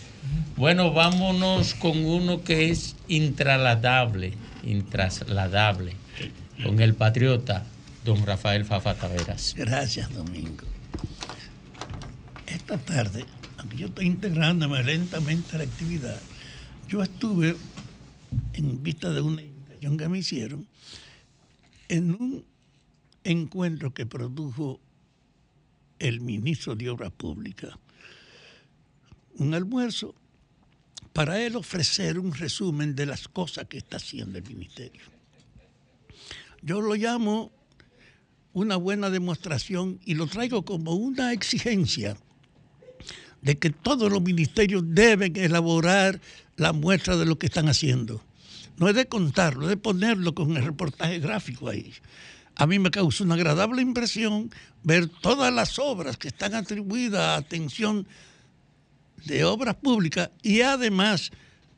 Bueno, vámonos con uno que es intrasladable, intrasladable, con el patriota, don Rafael Fafa Taveras. Gracias, Domingo. Esta tarde, aunque yo estoy integrándome lentamente a la actividad, yo estuve en vista de una invitación que me hicieron en un encuentro que produjo el ministro de Obras Públicas. Un almuerzo para él ofrecer un resumen de las cosas que está haciendo el ministerio. Yo lo llamo una buena demostración y lo traigo como una exigencia de que todos los ministerios deben elaborar la muestra de lo que están haciendo. No es de contarlo, es de ponerlo con el reportaje gráfico ahí. A mí me causa una agradable impresión ver todas las obras que están atribuidas a atención de obras públicas y además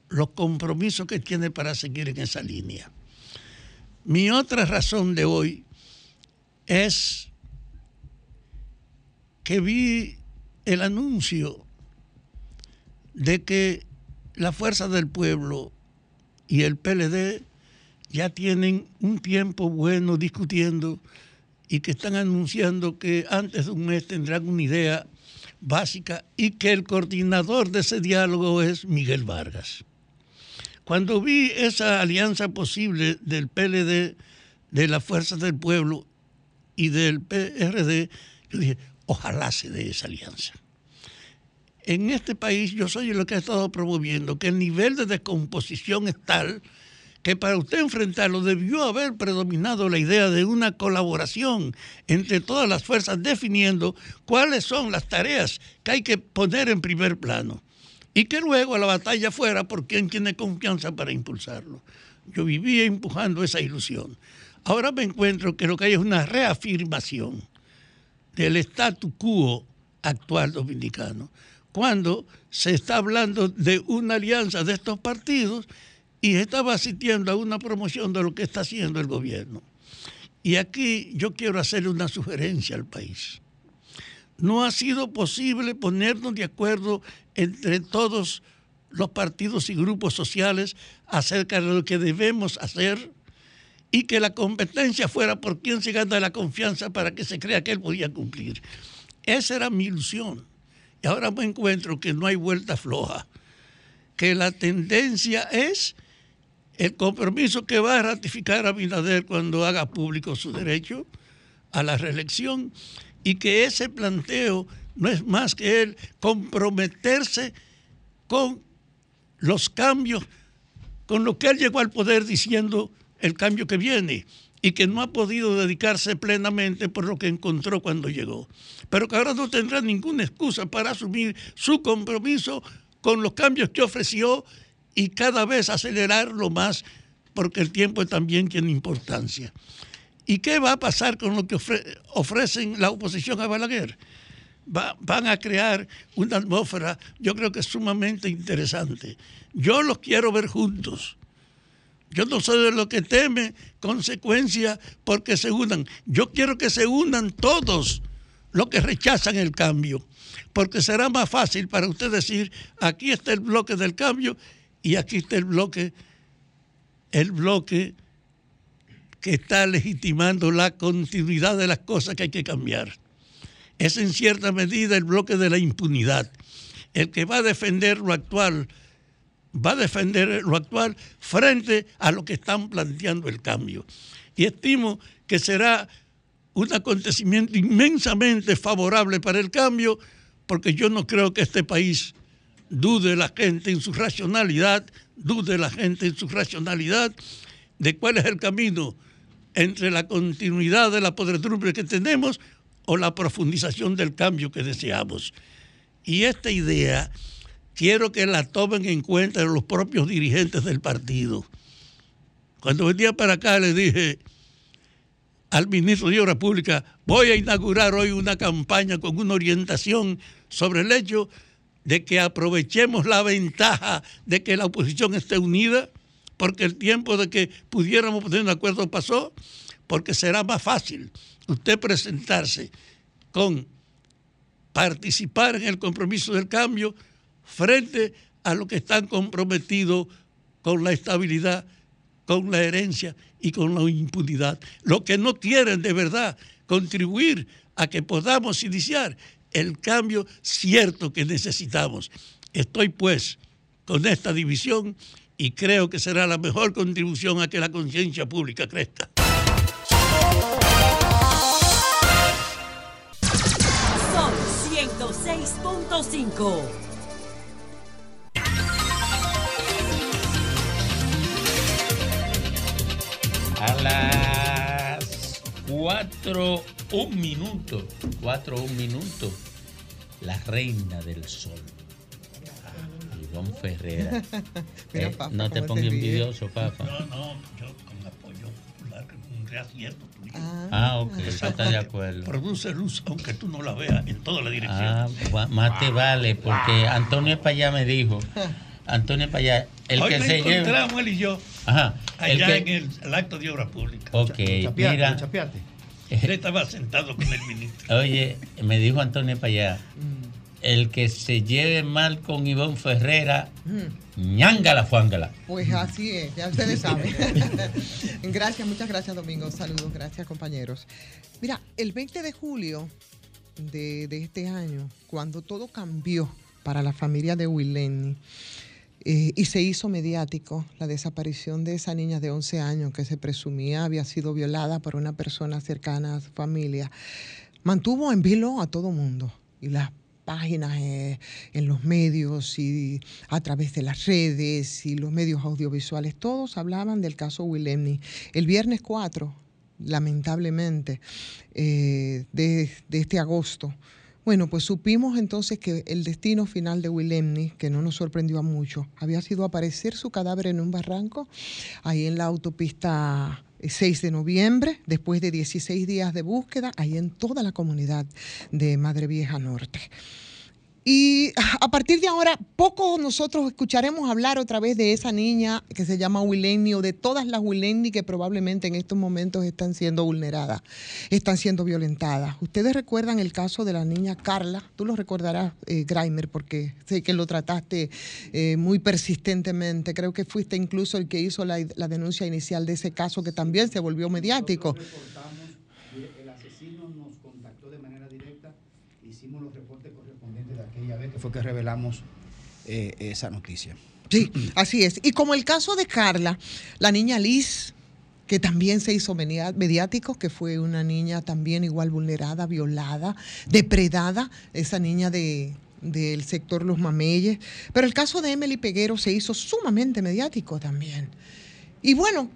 los compromisos que tiene para seguir en esa línea. Mi otra razón de hoy es que vi el anuncio de que la Fuerza del Pueblo y el PLD ya tienen un tiempo bueno discutiendo y que están anunciando que antes de un mes tendrán una idea básica y que el coordinador de ese diálogo es Miguel Vargas. Cuando vi esa alianza posible del PLD, de las Fuerzas del Pueblo y del PRD, yo dije, ojalá se dé esa alianza. En este país yo soy lo que ha estado promoviendo, que el nivel de descomposición es tal que para usted enfrentarlo debió haber predominado la idea de una colaboración entre todas las fuerzas definiendo cuáles son las tareas que hay que poner en primer plano y que luego la batalla fuera por quien tiene confianza para impulsarlo. Yo vivía empujando esa ilusión. Ahora me encuentro que lo que hay es una reafirmación del statu quo actual dominicano, cuando se está hablando de una alianza de estos partidos y estaba asistiendo a una promoción de lo que está haciendo el gobierno. Y aquí yo quiero hacerle una sugerencia al país. No ha sido posible ponernos de acuerdo entre todos los partidos y grupos sociales acerca de lo que debemos hacer y que la competencia fuera por quien se gana la confianza para que se crea que él podía cumplir. Esa era mi ilusión. Y ahora me encuentro que no hay vuelta floja, que la tendencia es el compromiso que va a ratificar Abinader cuando haga público su derecho a la reelección y que ese planteo no es más que él comprometerse con los cambios, con lo que él llegó al poder diciendo el cambio que viene y que no ha podido dedicarse plenamente por lo que encontró cuando llegó. Pero que ahora no tendrá ninguna excusa para asumir su compromiso con los cambios que ofreció y cada vez acelerarlo más porque el tiempo también tiene importancia. ¿Y qué va a pasar con lo que ofre- ofrecen la oposición a Balaguer? Va- van a crear una atmósfera, yo creo que sumamente interesante. Yo los quiero ver juntos. Yo no soy de los que teme consecuencias porque se unan. Yo quiero que se unan todos los que rechazan el cambio, porque será más fácil para usted decir, aquí está el bloque del cambio y aquí está el bloque, el bloque que está legitimando la continuidad de las cosas que hay que cambiar. Es en cierta medida el bloque de la impunidad. El que va a defender lo actual, va a defender lo actual frente a lo que están planteando el cambio. Y estimo que será un acontecimiento inmensamente favorable para el cambio, porque yo no creo que este país dude la gente en su racionalidad, dude la gente en su racionalidad de cuál es el camino entre la continuidad de la podredumbre que tenemos o la profundización del cambio que deseamos. Y esta idea quiero que la tomen en cuenta los propios dirigentes del partido. Cuando venía para acá le dije al ministro de Obras Públicas, voy a inaugurar hoy una campaña con una orientación sobre el hecho de que aprovechemos la ventaja de que la oposición esté unida, porque el tiempo de que pudiéramos poner un acuerdo pasó, porque será más fácil usted presentarse con participar en el compromiso del cambio frente a los que están comprometidos con la estabilidad, con la herencia y con la impunidad. Los que no quieren de verdad contribuir a que podamos iniciar el cambio cierto que necesitamos. Estoy pues con esta división y creo que será la mejor contribución a que la conciencia pública crezca. Son 106.5. A las 4, un minuto, 4, un minuto, la reina del sol. Ivonne Ferrera. [LAUGHS] Mira, Eh, Papa, no te pongas envidioso, papá. No, no, yo con apoyo popular, un reacierto tuyo. Ah, ok, yo estoy de acuerdo. Produce luz, aunque tú no la veas, en toda la dirección. Ah, más te vale, porque Antonio Payá me dijo, Antonio Payá, el Hoy que se lleve... encontramos él y yo Ajá, el allá que- en el, el acto de obra pública. Ok, mira. Él estaba sentado con el ministro. Oye, me dijo Antonio Payá, el que se lleve mal con Ivonne Ferrera, ñángala, fuángala. Pues así es, ya ustedes saben. [LAUGHS] gracias, muchas gracias Domingo. Saludos, gracias compañeros. Mira, el 20 de julio de, de este año, cuando todo cambió para la familia de Willenny eh, y se hizo mediático la desaparición de esa niña de 11 años que se presumía había sido violada por una persona cercana a su familia, mantuvo en vilo a todo mundo y las páginas eh, en los medios y a través de las redes y los medios audiovisuales, todos hablaban del caso Willemni. El viernes 4, lamentablemente, eh, de, de este agosto, bueno, pues supimos entonces que el destino final de Willemni, que no nos sorprendió a muchos, había sido aparecer su cadáver en un barranco, ahí en la autopista 6 de noviembre, después de 16 días de búsqueda, ahí en toda la comunidad de Madre Vieja Norte. Y a partir de ahora, poco nosotros escucharemos hablar otra vez de esa niña que se llama Wileni o de todas las Wileni que probablemente en estos momentos están siendo vulneradas, están siendo violentadas. Ustedes recuerdan el caso de la niña Carla, tú lo recordarás, eh, Grimer, porque sé que lo trataste eh, muy persistentemente. Creo que fuiste incluso el que hizo la, denuncia inicial de ese caso que también se volvió mediático. El asesino nos contactó de manera directa, hicimos los reportes correspondientes de aquella vez fue que revelamos eh, esa noticia. Sí, así es. Y como el caso de Carla, la niña Liz, que también se hizo mediático, que fue una niña también igual vulnerada, violada, depredada, esa niña de del sector Los Mameyes. Pero el caso de Emily Peguero se hizo sumamente mediático también. Y bueno,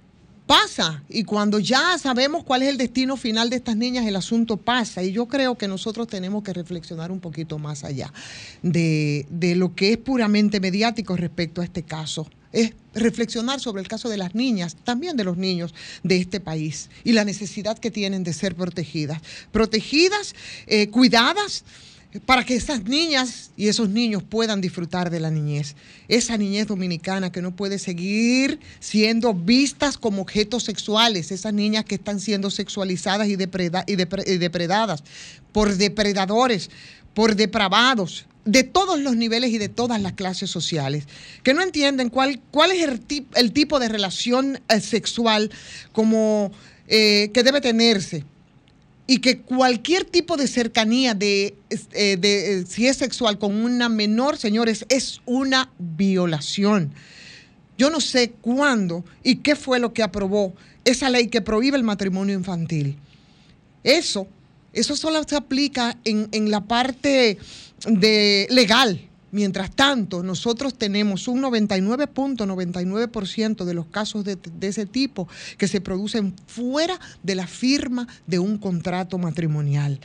pasa. Y cuando ya sabemos cuál es el destino final de estas niñas, el asunto pasa. Y yo creo que nosotros tenemos que reflexionar un poquito más allá de, de lo que es puramente mediático respecto a este caso. Es reflexionar sobre el caso de las niñas, también de los niños de este país y la necesidad que tienen de ser protegidas. Protegidas, eh, cuidadas, para que esas niñas y esos niños puedan disfrutar de la niñez. Esa niñez dominicana que no puede seguir siendo vistas como objetos sexuales, esas niñas que están siendo sexualizadas y, depreda- y depre- y depredadas por depredadores, por depravados de todos los niveles y de todas las clases sociales, que no entienden cuál, cuál es el, ti- el tipo de relación eh, sexual como eh, que debe tenerse y que cualquier tipo de cercanía de, eh, eh, si es sexual con una menor, señores, es una violación. Yo no sé cuándo y qué fue lo que aprobó esa ley que prohíbe el matrimonio infantil. Eso, eso solo se aplica en, en la parte de legal. Mientras tanto, nosotros tenemos un 99.99% de los casos de, de ese tipo que se producen fuera de la firma de un contrato matrimonial.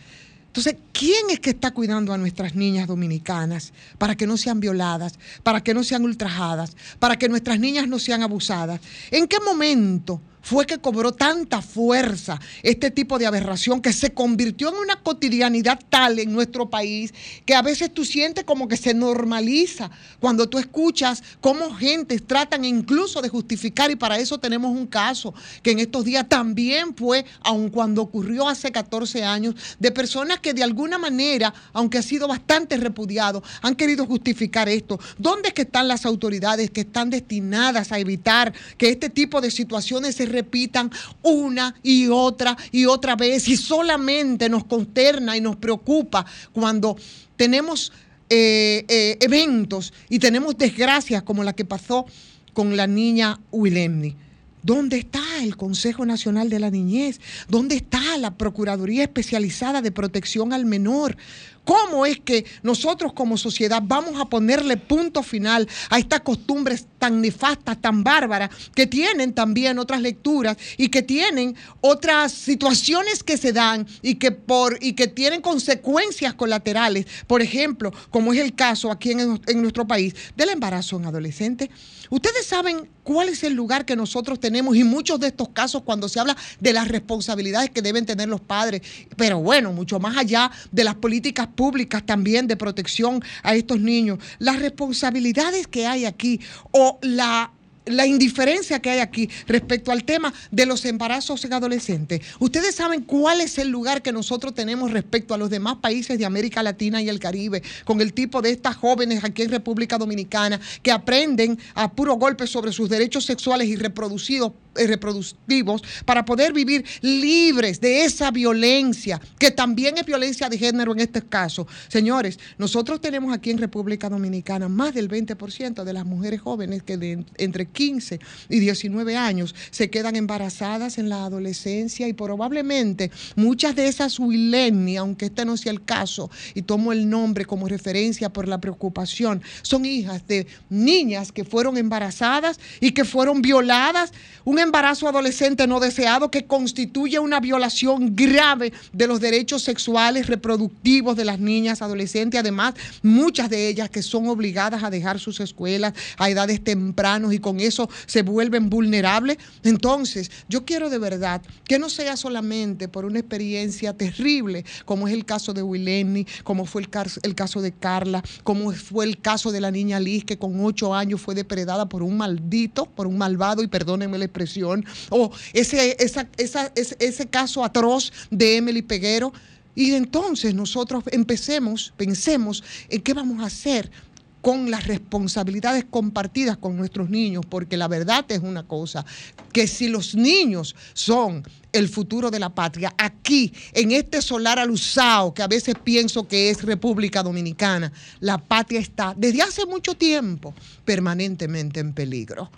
Entonces, ¿quién es que está cuidando a nuestras niñas dominicanas para que no sean violadas, para que no sean ultrajadas, para que nuestras niñas no sean abusadas? ¿En qué momento fue que cobró tanta fuerza este tipo de aberración que se convirtió en una cotidianidad tal en nuestro país que a veces tú sientes como que se normaliza cuando tú escuchas cómo gentes tratan incluso de justificar y para eso tenemos un caso que en estos días también fue, aun cuando ocurrió hace 14 años, de personas que de alguna manera, aunque ha sido bastante repudiado, han querido justificar esto. ¿Dónde es que están las autoridades que están destinadas a evitar que este tipo de situaciones se repitan una y otra y otra vez y solamente nos consterna y nos preocupa cuando tenemos eh, eh, eventos y tenemos desgracias como la que pasó con la niña Wilemni? ¿Dónde está el Consejo Nacional de la Niñez? ¿Dónde está la Procuraduría Especializada de Protección al Menor? ¿Cómo es que nosotros como sociedad vamos a ponerle punto final a estas costumbres tan nefastas, tan bárbaras, que tienen también otras lecturas y que tienen otras situaciones que se dan y que, por, y que tienen consecuencias colaterales? Por ejemplo, como es el caso aquí en, en nuestro país del embarazo en adolescentes. Ustedes saben cuál es el lugar que nosotros tenemos y muchos de estos casos cuando se habla de las responsabilidades que deben tener los padres, pero bueno, mucho más allá de las políticas públicas también de protección a estos niños, las responsabilidades que hay aquí o la la indiferencia que hay aquí respecto al tema de los embarazos en adolescentes. Ustedes saben cuál es el lugar que nosotros tenemos respecto a los demás países de América Latina y el Caribe, con el tipo de estas jóvenes aquí en República Dominicana que aprenden a puro golpe sobre sus derechos sexuales y reproducidos, reproductivos para poder vivir libres de esa violencia, que también es violencia de género en este caso. Señores, nosotros tenemos aquí en República Dominicana más del 20% de las mujeres jóvenes que de entre 15 y 19 años se quedan embarazadas en la adolescencia y probablemente muchas de esas Wileni, aunque este no sea el caso, y tomo el nombre como referencia por la preocupación, son hijas de niñas que fueron embarazadas y que fueron violadas. Un embarazo adolescente no deseado que constituye una violación grave de los derechos sexuales reproductivos de las niñas adolescentes. Además, muchas de ellas que son obligadas a dejar sus escuelas a edades tempranas y con eso se vuelven vulnerables. Entonces, yo quiero de verdad que no sea solamente por una experiencia terrible, como es el caso de Wileni, como fue el el caso de Carla, como fue el caso de la niña Liz, que con ocho años fue depredada por un maldito, por un malvado, y perdónenme la expresión, o ese, esa- ese, ese caso atroz de Emily Peguero. Y entonces nosotros empecemos, pensemos en qué vamos a hacer con las responsabilidades compartidas con nuestros niños, porque la verdad es una cosa, que si los niños son el futuro de la patria, aquí, en este solar alusado, que a veces pienso que es República Dominicana, la patria está desde hace mucho tiempo permanentemente en peligro.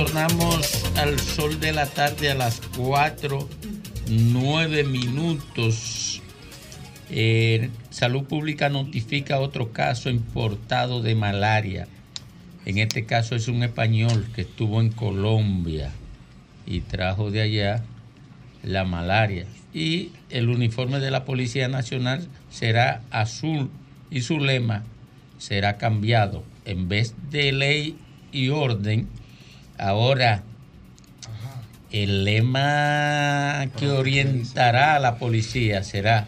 Retornamos al sol de la tarde a las 4, 9 minutos. Eh, Salud Pública notifica otro caso importado de malaria. En este caso es un español que estuvo en Colombia y trajo de allá la malaria. Y el uniforme de la Policía Nacional será azul y su lema será cambiado. En vez de ley y orden, ahora el lema que orientará a la policía será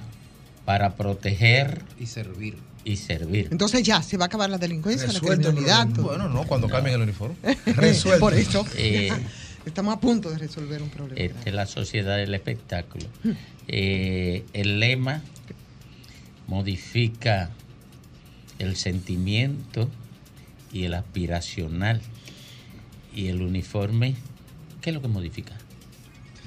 para proteger y servir. Y servir. Entonces ya se va a acabar la delincuencia, la Resuelto el criminalidad. Bueno, no, cuando cambien el uniforme. [LAUGHS] [LAUGHS] Por eso. Eh, [LAUGHS] Estamos a punto de resolver un problema. Esta es la sociedad del espectáculo. Eh, el lema modifica el sentimiento y el aspiracional. Y el uniforme, ¿qué es lo que modifica?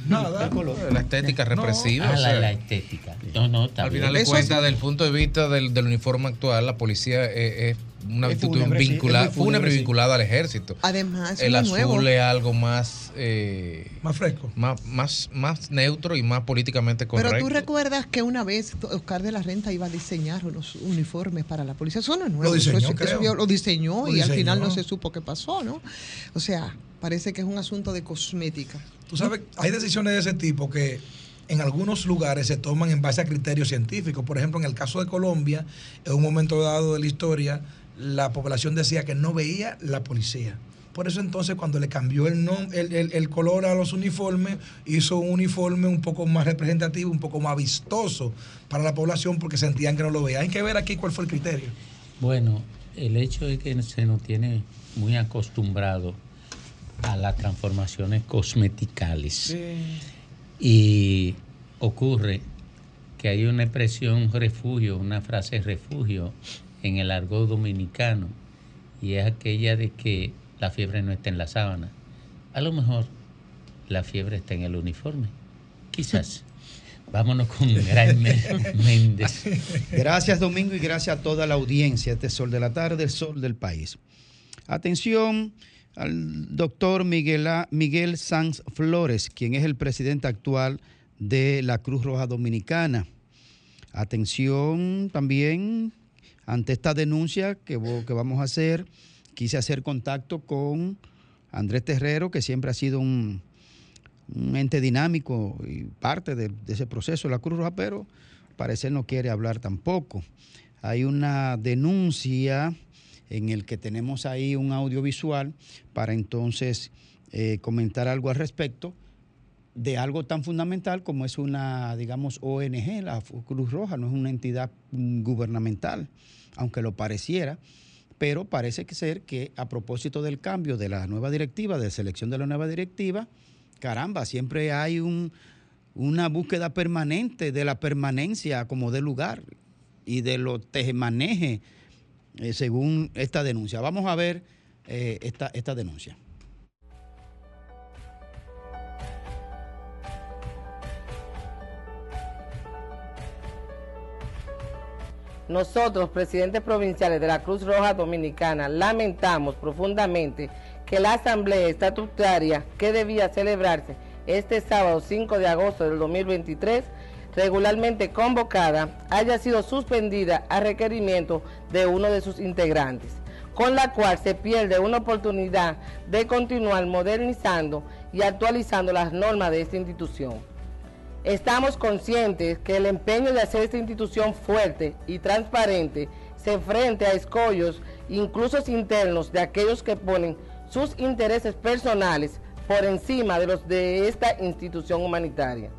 Nada. La estética represiva. Ah, o la, sea, la estética. No, no, está Al bien. final de cuentas, desde el punto de vista del, del uniforme actual, la policía es, es una actitud fúnebre, sí, vinculada, fúnebre fúnebre, sí. vinculada al ejército. Además, el azul nuevo. es algo más eh, más fresco, más, más, más neutro y más políticamente correcto. Pero tú recuerdas que una vez Oscar de la Renta iba a diseñar unos uniformes para la policía. Eso no es nuevo. Lo eso diseñó, es- eso creo. lo diseñó Lo y al final no se supo qué pasó, ¿no? O sea, parece que es un asunto de cosmética. Tú sabes, hay decisiones de ese tipo que en algunos lugares se toman en base a criterios científicos. Por ejemplo, en el caso de Colombia, en un momento dado de la historia, la población decía que no veía la policía. Por eso entonces cuando le cambió el, nom- el, el- el color a los uniformes, hizo un uniforme un poco más representativo, un poco más vistoso para la población porque sentían que no lo veían. Hay que ver aquí cuál fue el criterio. Bueno, el hecho es que se nos tiene muy acostumbrado a las transformaciones cosmeticales. Y ocurre que hay una expresión refugio, una frase refugio en el argot dominicano, y es aquella de que la fiebre no está en la sábana. A lo mejor la fiebre está en el uniforme. Quizás. [LAUGHS] Vámonos con Graeme Méndez. Gracias Domingo y gracias a toda la audiencia. Este es Sol de la Tarde, el Sol del País. Atención al doctor Miguel, A- Miguel Sanz Flores, quien es el presidente actual de la Cruz Roja Dominicana. Atención también ante esta denuncia que, que vamos a hacer. Quise hacer contacto con Andrés Terrero, que siempre ha sido un, ente dinámico y parte de, ese proceso de la Cruz Roja, pero parecer no quiere hablar tampoco. Hay una denuncia en el que tenemos ahí un audiovisual para entonces eh, comentar algo al respecto de algo tan fundamental como es una, digamos, ONG, la Cruz Roja, no es una entidad gubernamental, aunque lo pareciera, pero parece ser que a propósito del cambio de la nueva directiva, de selección de la nueva directiva, caramba, siempre hay un, una búsqueda permanente de la permanencia como de lugar y de lo tejemaneje eh, según esta denuncia. Vamos a ver eh, esta, esta denuncia. Nosotros, presidentes provinciales de la Cruz Roja Dominicana, lamentamos profundamente que la asamblea estatutaria que debía celebrarse este sábado 5 de agosto del 2023, regularmente convocada, haya sido suspendida a requerimiento de uno de sus integrantes, con la cual se pierde una oportunidad de continuar modernizando y actualizando las normas de esta institución. Estamos conscientes que el empeño de hacer esta institución fuerte y transparente se enfrente a escollos, incluso internos, de aquellos que ponen sus intereses personales por encima de los de esta institución humanitaria.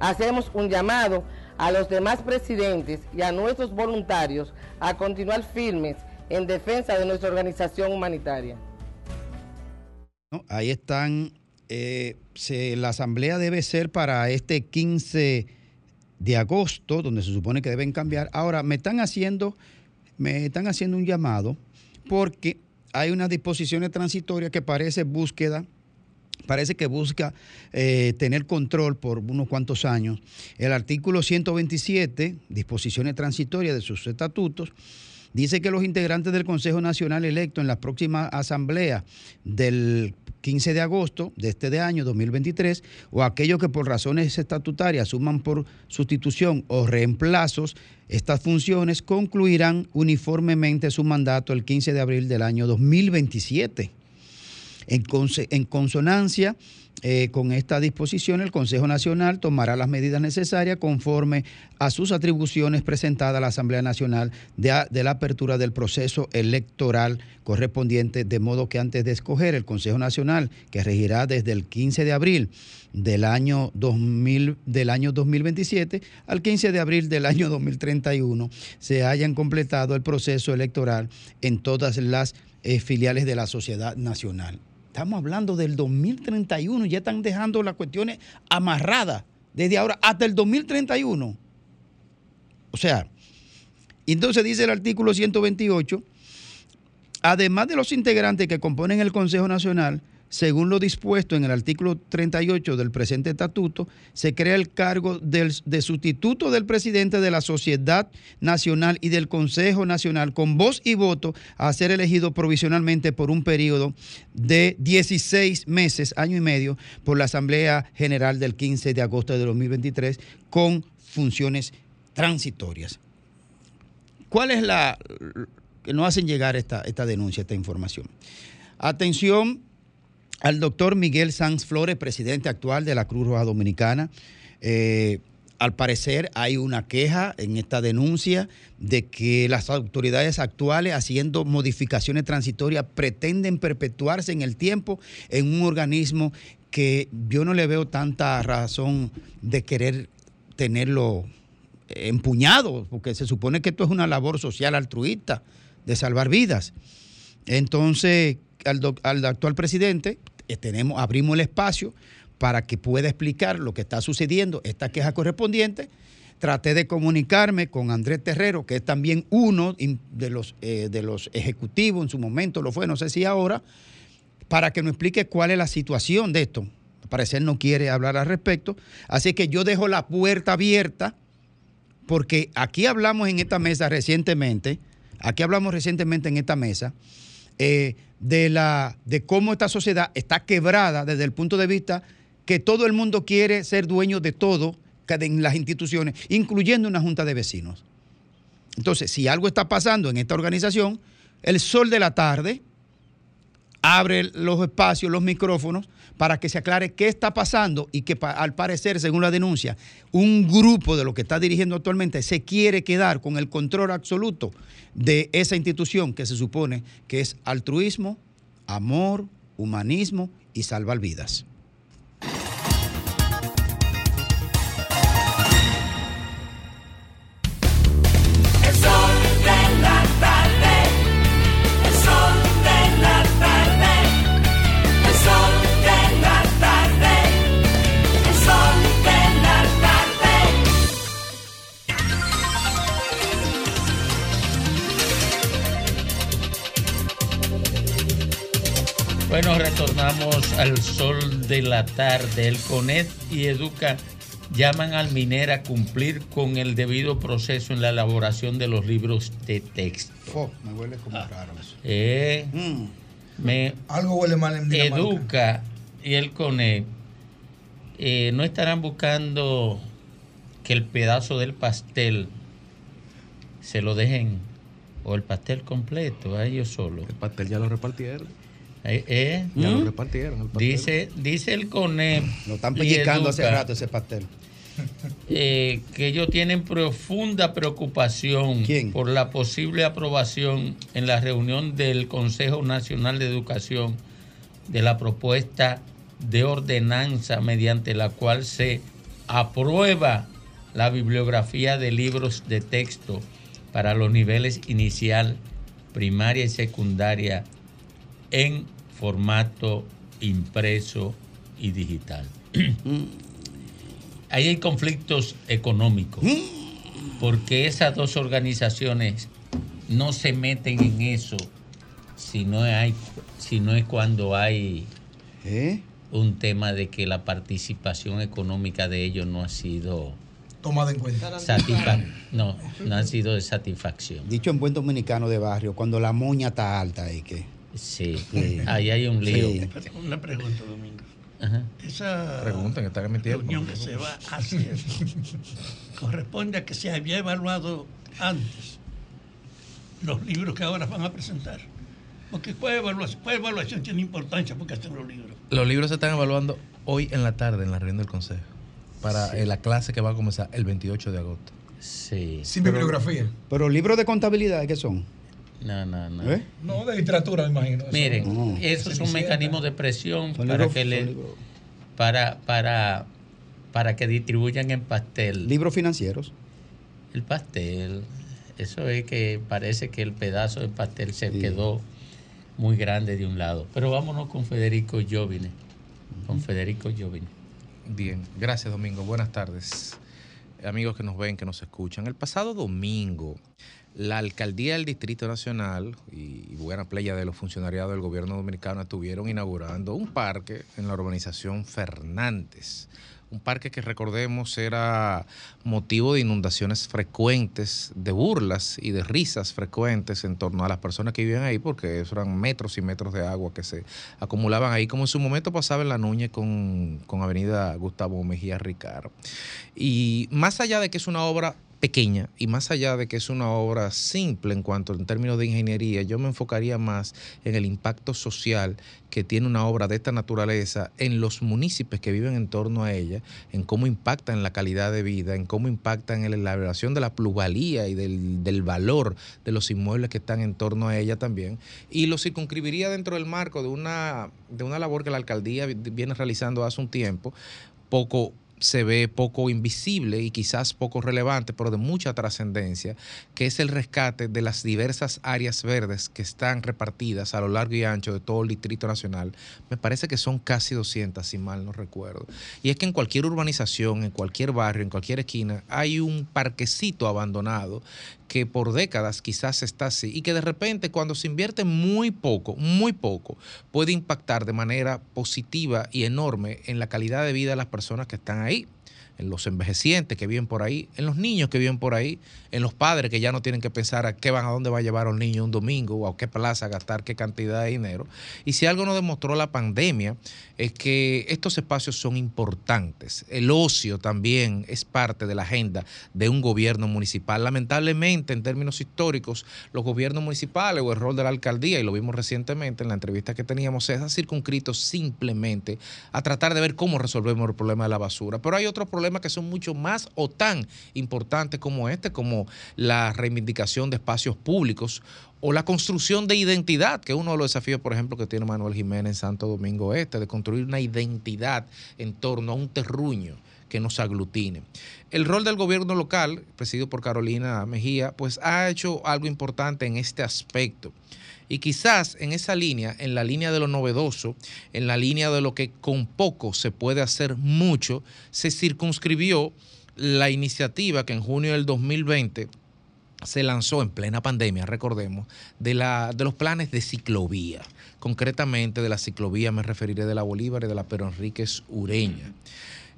Hacemos un llamado a los demás presidentes y a nuestros voluntarios a continuar firmes en defensa de nuestra organización humanitaria. Ahí están, eh, se- la asamblea debe ser para este 15 de agosto, donde se supone que deben cambiar. Ahora, me están haciendo, me están haciendo un llamado porque hay unas disposiciones transitorias que parece búsqueda, parece que busca eh, tener control por unos cuantos años. El artículo 127, disposiciones transitorias de sus estatutos, dice que los integrantes del Consejo Nacional electo en la próxima asamblea del 15 de agosto de este de año 2023 o aquellos que por razones estatutarias asuman por sustitución o reemplazos estas funciones concluirán uniformemente su mandato el 15 de abril del año 2027. En, consonancia eh, con esta disposición, el Consejo Nacional tomará las medidas necesarias conforme a sus atribuciones presentadas a la Asamblea Nacional de la apertura del proceso electoral correspondiente, de modo que antes de escoger el Consejo Nacional, que regirá desde el 15 de abril del año, 2000, del año 2027 al 15 de abril del año 2031, se hayan completado el proceso electoral en todas las eh, filiales de la sociedad nacional. Estamos hablando del 2031, ya están dejando las cuestiones amarradas desde ahora hasta el 2031. O sea, entonces dice el artículo 128, además de los integrantes que componen el Consejo Nacional, según lo dispuesto en el artículo 38 del presente estatuto, se crea el cargo de sustituto del presidente de la Sociedad Nacional y del Consejo Nacional con voz y voto a ser elegido provisionalmente por un periodo de 16 meses, año y medio, por la Asamblea General del 15 de agosto de 2023 con funciones transitorias. ¿Cuál es la que nos hacen llegar esta, esta denuncia, esta información? Atención al doctor Miguel Sanz Flores, presidente actual de la Cruz Roja Dominicana. Eh, al parecer hay una queja en esta denuncia de que las autoridades actuales haciendo modificaciones transitorias pretenden perpetuarse en el tiempo en un organismo que yo no le veo tanta razón de querer tenerlo empuñado, porque se supone que esto es una labor social altruista de salvar vidas. Entonces, al, al actual presidente eh, tenemos, abrimos el espacio para que pueda explicar lo que está sucediendo, esta queja correspondiente. Traté de comunicarme con Andrés Terrero, que es también uno de los, eh, de los ejecutivos, en su momento lo fue, no sé si ahora, para que nos explique cuál es la situación de esto. Al parecer no quiere hablar al respecto. Así que yo dejo la puerta abierta, porque aquí hablamos en esta mesa recientemente, aquí hablamos recientemente en esta mesa, eh, de, la, de cómo esta sociedad está quebrada desde el punto de vista que todo el mundo quiere ser dueño de todo en las instituciones, incluyendo una junta de vecinos. Entonces, si algo está pasando en esta organización, el sol de la tarde abre los espacios, los micrófonos, para que se aclare qué está pasando y que al parecer, según la denuncia, un grupo de lo que está dirigiendo actualmente se quiere quedar con el control absoluto de esa institución que se supone que es altruismo, amor, humanismo y salvar vidas. Bueno, retornamos al sol de la tarde. El CONET y Educa llaman al MINER a cumplir con el debido proceso en la elaboración de los libros de texto. Me huele como raro eso. Eh, me Algo huele mal en Dinamarca. Educa y el CONE eh, no estarán buscando que el pedazo del pastel se lo dejen o el pastel completo a ellos solos. El pastel ya lo repartieron. Eh, Ya lo ¿Mm? repartieron. el. Dice, dice el CONE. Lo están pellizcando hace rato ese pastel. eh, que ellos tienen profunda preocupación por la posible aprobación en la reunión del Consejo Nacional de Educación de la propuesta de ordenanza mediante la cual se aprueba la bibliografía de libros de texto para los niveles inicial, primaria y secundaria en formato impreso y digital. Ahí hay conflictos económicos, porque esas dos organizaciones no se meten en eso si no hay, si no es cuando hay un tema de que la participación económica de ellos no ha sido Tomada en cuenta. satisfa- no, no ha sido de satisfacción. Dicho en buen dominicano de barrio, cuando la moña está alta ahí que. Sí, ahí hay un lío. Sí. Una pregunta, Domingo. Ajá. Esa Pregunten, que están en mi tiempo. reunión que se va a hacer corresponde a que se había evaluado antes los libros que ahora van a presentar. Porque ¿cuál evaluación, cuál evaluación tiene importancia porque hacen los libros? Los libros se están evaluando hoy en la tarde en la reunión del Consejo para Sí. eh, la clase que va a comenzar el 28 de agosto. Sí. Sin bibliografía. Pero libros de contabilidad, ¿qué son? No, no, no. ¿Eh? No, de literatura, me imagino. Eso. Miren, eso es un mecanismo de presión Son para libros- que le, libros- para, para, para que distribuyan en pastel. Libros financieros. El pastel. Eso es que parece que el pedazo de pastel se quedó muy grande de un lado. Pero vámonos con Federico Jovine. Con Federico Jovine. Bien, gracias Domingo. Buenas tardes. Amigos que nos ven, que nos escuchan. El pasado domingo, la alcaldía del Distrito Nacional y buena playa de los funcionariados del gobierno dominicano estuvieron inaugurando un parque en la urbanización Fernández. Un parque que recordemos era motivo de inundaciones frecuentes, de burlas y de risas frecuentes en torno a las personas que vivían ahí, porque eso eran metros y metros de agua que se acumulaban ahí, como en su momento pasaba en la Núñez con, con Avenida Gustavo Mejía Ricard. Y más allá de que es una obra pequeña y más allá de que es una obra simple en cuanto en términos de ingeniería, yo me enfocaría más en el impacto social que tiene una obra de esta naturaleza en los municipios que viven en torno a ella, en cómo impacta en la calidad de vida, en cómo impacta en la elaboración de la plusvalía y del, del valor de los inmuebles que están en torno a ella también. Y lo circunscribiría dentro del marco de una, de una labor que la alcaldía vi- viene realizando hace un tiempo, poco se ve poco invisible y quizás poco relevante, pero de mucha trascendencia, que es el rescate de las diversas áreas verdes que están repartidas a lo largo y ancho de todo el Distrito Nacional. Me parece que son casi 200, si mal no recuerdo. Y es que en cualquier urbanización, en cualquier barrio, en cualquier esquina, hay un parquecito abandonado que por décadas quizás está así y que de repente cuando se invierte muy poco, muy poco, puede impactar de manera positiva y enorme en la calidad de vida de las personas que están ahí en los envejecientes que viven por ahí, en los niños que viven por ahí, en los padres que ya no tienen que pensar a qué van, a dónde va a llevar a un niño un domingo o a qué plaza gastar qué cantidad de dinero. Y si algo nos demostró la pandemia es que estos espacios son importantes. El ocio también es parte de la agenda de un gobierno municipal. Lamentablemente, en términos históricos, los gobiernos municipales o el rol de la alcaldía, y lo vimos recientemente en la entrevista que teníamos, es circunscrito simplemente a tratar de ver cómo resolvemos el problema de la basura. Pero hay otros problemas que son mucho más o tan importantes como este, como la reivindicación de espacios públicos o la construcción de identidad, que es uno de los desafíos, por ejemplo, que tiene Manuel Jiménez en Santo Domingo Este, de construir una identidad en torno a un terruño que nos aglutine. El rol del gobierno local, presidido por Carolina Mejía, pues ha hecho algo importante en este aspecto. Y quizás en esa línea, en la línea de lo novedoso, en la línea de lo que con poco se puede hacer mucho, se circunscribió la iniciativa que en junio del 2020 se lanzó en plena pandemia, recordemos, de, la, de los planes de ciclovía. Concretamente de la ciclovía me referiré de la Bolívar y de la Pero Enríquez Ureña.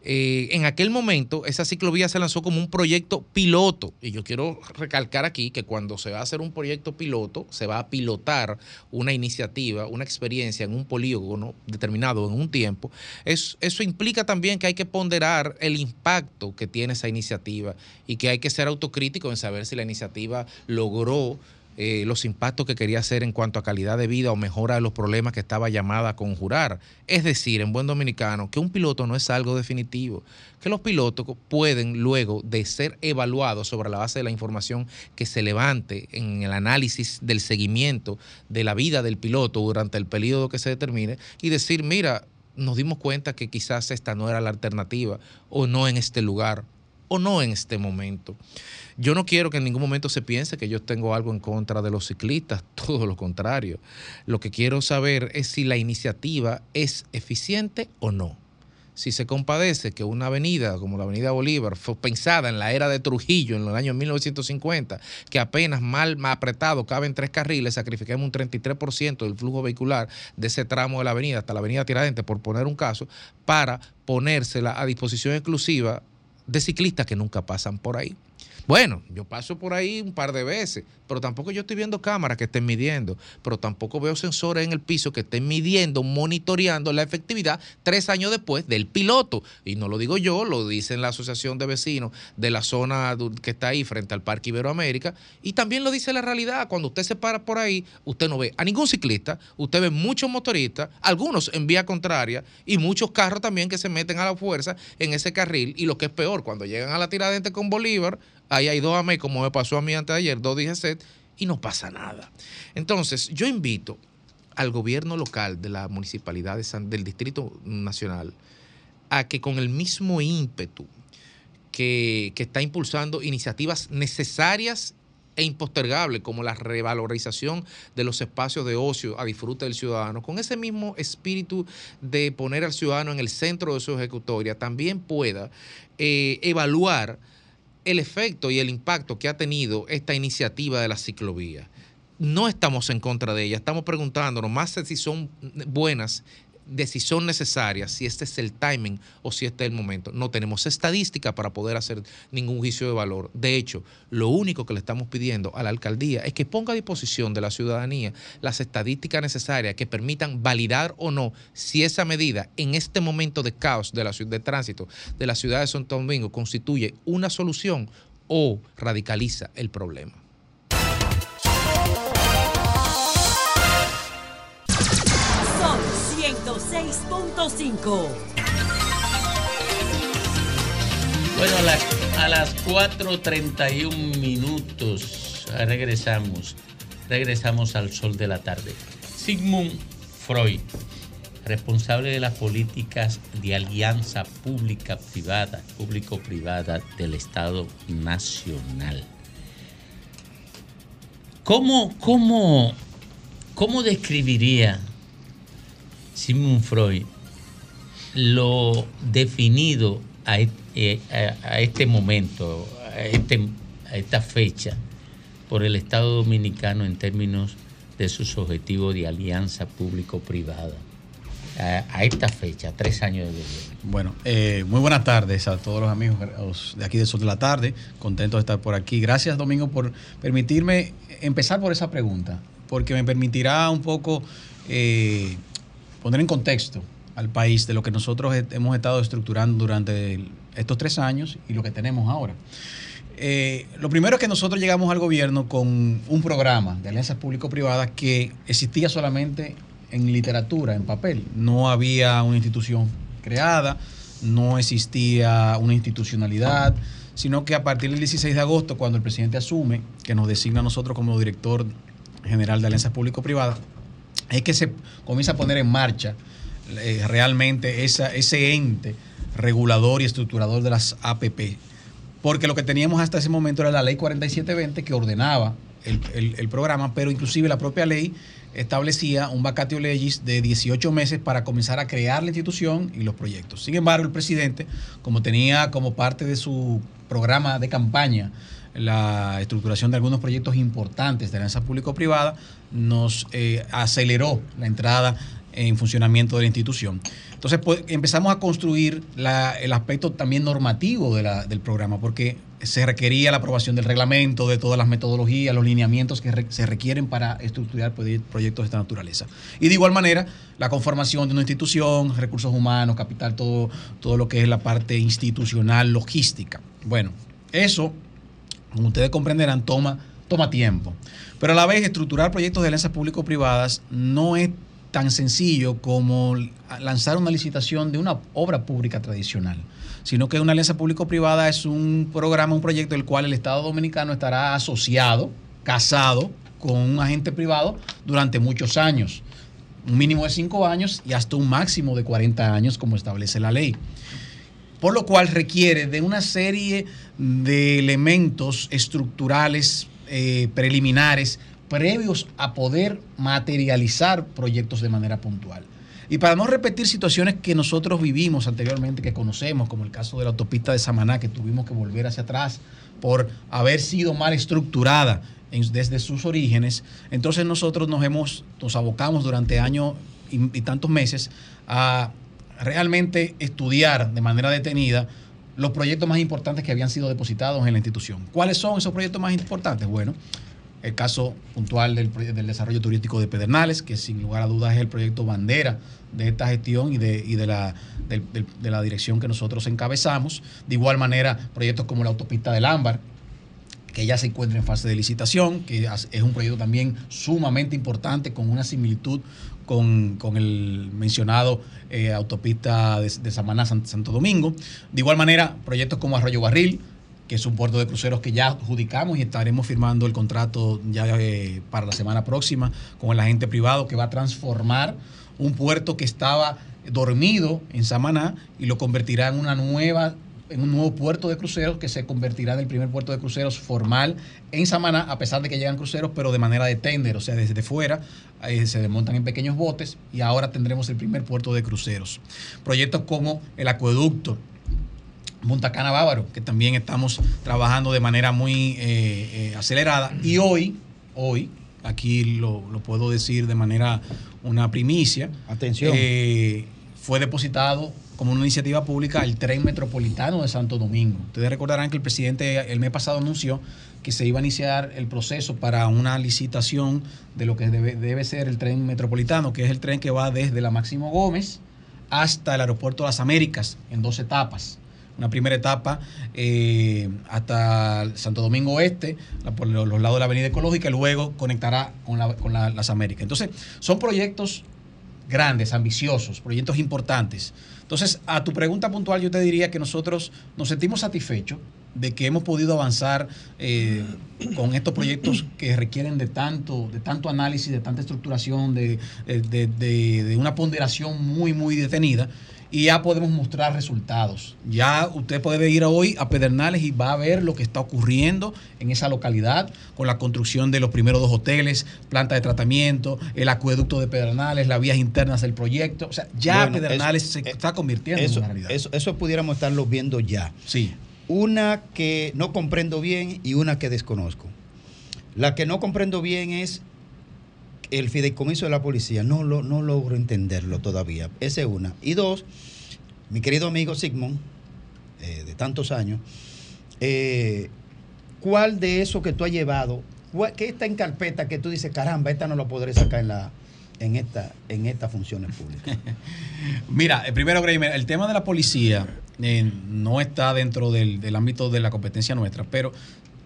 Eh, en aquel momento esa ciclovía se lanzó como un proyecto piloto. Y yo quiero recalcar aquí que cuando se va a hacer un proyecto piloto, se va a pilotar una iniciativa, una experiencia en un polígono determinado en un tiempo. Es- eso implica también que hay que ponderar el impacto que tiene esa iniciativa y que hay que ser autocrítico en saber si la iniciativa logró eh, los impactos que quería hacer en cuanto a calidad de vida o mejora de los problemas que estaba llamada a conjurar. Es decir, en buen dominicano, que un piloto no es algo definitivo, que los pilotos pueden luego de ser evaluados sobre la base de la información que se levante en el análisis del seguimiento de la vida del piloto durante el periodo que se determine y decir, mira, nos dimos cuenta que quizás esta no era la alternativa o no en este lugar o no en este momento. Yo no quiero que en ningún momento se piense que yo tengo algo en contra de los ciclistas, [LAUGHS] todo lo contrario. Lo que quiero saber es si la iniciativa es eficiente o no. Si se compadece que una avenida como la Avenida Bolívar fue pensada en la era de Trujillo, en los años 1950, que apenas mal, apretado caben tres carriles, sacrificamos un 33% del flujo vehicular de ese tramo de la avenida hasta la Avenida Tiradentes, por poner un caso, para ponérsela a disposición exclusiva de ciclistas que nunca pasan por ahí. Bueno, yo paso por ahí un par de veces, pero tampoco yo estoy viendo cámaras que estén midiendo, pero tampoco veo sensores en el piso que estén midiendo, monitoreando la efectividad tres años después del piloto. Y no lo digo yo, lo dice la Asociación de Vecinos de la zona que está ahí frente al Parque Iberoamérica. Y también lo dice la realidad, cuando usted se para por ahí, usted no ve a ningún ciclista, usted ve muchos motoristas, algunos en vía contraria y muchos carros también que se meten a la fuerza en ese carril. Y lo que es peor, cuando llegan a la tiradente con Bolívar, ahí hay dos AME, como me pasó a mí antes de ayer, dos DGC, y no pasa nada. Entonces, yo invito al gobierno local de la municipalidad del Distrito Nacional a que con el mismo ímpetu que, que está impulsando iniciativas necesarias e impostergables como la revalorización de los espacios de ocio a disfrute del ciudadano, con ese mismo espíritu de poner al ciudadano en el centro de su ejecutoria, también pueda eh, evaluar el efecto y el impacto que ha tenido esta iniciativa de la ciclovía. No estamos en contra de ella, estamos preguntándonos más si son buenas, de si son necesarias, si este es el timing o si este es el momento. No tenemos estadística para poder hacer ningún juicio de valor. De hecho, lo único que le estamos pidiendo a la alcaldía es que ponga a disposición de la ciudadanía las estadísticas necesarias que permitan validar o no si esa medida en este momento de caos de la de tránsito de la ciudad de Santo Domingo constituye una solución o radicaliza el problema. 106.5. Bueno, a las, a las 4.31 minutos ah, regresamos. Regresamos al sol de la tarde. Sigmund Freud, responsable de las políticas de alianza pública-privada, público-privada del Estado Nacional. ¿Cómo, cómo, cómo describiría Sigmund Freud lo definido a, e- eh, este momento, a, este- a esta fecha, por el Estado Dominicano en términos de sus objetivos de alianza público-privada? A, esta fecha, tres años de. Bueno, eh, muy buenas tardes a todos los amigos de aquí de Sol de la Tarde. Contento de estar por aquí. Gracias, Domingo, por permitirme empezar por esa pregunta, porque me permitirá un poco eh, poner en contexto al país de lo que nosotros he- hemos estado estructurando durante estos tres años y lo que tenemos ahora. Eh, lo primero es que nosotros llegamos al gobierno con un programa de alianzas público-privadas que existía solamente en literatura, en papel. No había una institución creada, no existía una institucionalidad, sino que a partir del 16 de agosto, cuando el presidente asume, que nos designa a nosotros como director general de alianzas público-privadas, es que se comienza a poner en marcha eh, realmente ese ente regulador y estructurador de las APP. Porque lo que teníamos hasta ese momento era la ley 4720 que ordenaba el programa, pero inclusive la propia ley establecía un vacatio legis de 18 meses para comenzar a crear la institución y los proyectos. Sin embargo, el presidente, como tenía como parte de su programa de campaña la estructuración de algunos proyectos importantes de alianza público-privada, nos eh, aceleró la entrada en funcionamiento de la institución. Entonces pues, empezamos a construir el aspecto también normativo del programa, porque se requería la aprobación del reglamento, de todas las metodologías, los lineamientos que se requieren para estructurar proye- proyectos de esta naturaleza. Y de igual manera, la conformación de una institución, recursos humanos, capital, todo, todo lo que es la parte institucional, logística. Bueno, eso, como ustedes comprenderán, toma, toma tiempo. Pero a la vez, estructurar proyectos de alianzas público-privadas no es tan sencillo como lanzar una licitación de una obra pública tradicional, sino que una alianza público-privada es un programa, un proyecto del cual el Estado Dominicano estará asociado, casado con un agente privado durante muchos años, un mínimo de cinco años y hasta un máximo de 40 años como establece la ley. Por lo cual requiere de una serie de elementos estructurales eh, preliminares previos a poder materializar proyectos de manera puntual. Y para no repetir situaciones que nosotros vivimos anteriormente, que conocemos, como el caso de la autopista de Samaná, que tuvimos que volver hacia atrás por haber sido mal estructurada desde sus orígenes, entonces nosotros nos hemos, nos abocamos durante años y tantos meses a realmente estudiar de manera detenida los proyectos más importantes que habían sido depositados en la institución. ¿Cuáles son esos proyectos más importantes? Bueno, el caso puntual del, del desarrollo turístico de Pedernales, que sin lugar a dudas es el proyecto bandera de esta gestión y de, y de, la, de la dirección que nosotros encabezamos. De igual manera, proyectos como la autopista del Ámbar, que ya se encuentra en fase de licitación, que es un proyecto también sumamente importante con una similitud con, con el mencionado eh, autopista de, de Samaná San- Santo Domingo. De igual manera, proyectos como Arroyo Barril, que es un puerto de cruceros que ya adjudicamos y estaremos firmando el contrato ya eh, para la semana próxima con el agente privado que va a transformar un puerto que estaba dormido en Samaná y lo convertirá en una nueva en un nuevo puerto de cruceros que se convertirá en el primer puerto de cruceros formal en Samaná, a pesar de que llegan cruceros, pero de manera de tender, o sea, desde fuera eh, se desmontan en pequeños botes y ahora tendremos el primer puerto de cruceros. Proyectos como el acueducto, Punta Cana Bávaro, que también estamos trabajando de manera muy eh, eh, acelerada. Y hoy, hoy, aquí lo, lo puedo decir de manera una primicia. Atención. eh, fue depositado como una iniciativa pública el tren metropolitano de Santo Domingo. Ustedes recordarán que el presidente el mes pasado anunció que se iba a iniciar el proceso para una licitación de lo que debe, debe ser el tren metropolitano, que es el tren que va desde la Máximo Gómez hasta el aeropuerto de las Américas en dos etapas. Una primera etapa eh, hasta Santo Domingo Oeste, por los lados de la Avenida Ecológica, y luego conectará con, la- con la- las Américas. Entonces, son proyectos grandes, ambiciosos, proyectos importantes. Entonces, a tu pregunta puntual, yo te diría que nosotros nos sentimos satisfechos de que hemos podido avanzar eh, con estos proyectos que requieren de tanto, de tanto análisis, de tanta estructuración, de- de una ponderación muy, muy detenida. Y ya podemos mostrar resultados. Ya usted puede ir hoy a Pedernales y va a ver lo que está ocurriendo en esa localidad con la construcción de los primeros dos hoteles, planta de tratamiento, el acueducto de Pedernales, las vías internas del proyecto. O sea, ya Bueno, Pedernales eso- se está convirtiendo Eso, en una realidad. eso, eso pudiéramos estarlo viendo ya. Sí. Una que no comprendo bien y una que desconozco. La que no comprendo bien es el fideicomiso de la policía. No, lo, no logro entenderlo todavía. Esa es una. Y dos, mi querido amigo Sigmund, eh, de tantos años, eh, ¿cuál de eso que tú has llevado, cuál- qué está en carpeta que tú dices, caramba, esta no lo podré sacar en la en esta en estas funciones públicas? [LAUGHS] Mira, eh, primero, Greimer, el tema de la policía no está dentro del, del ámbito de la competencia nuestra, pero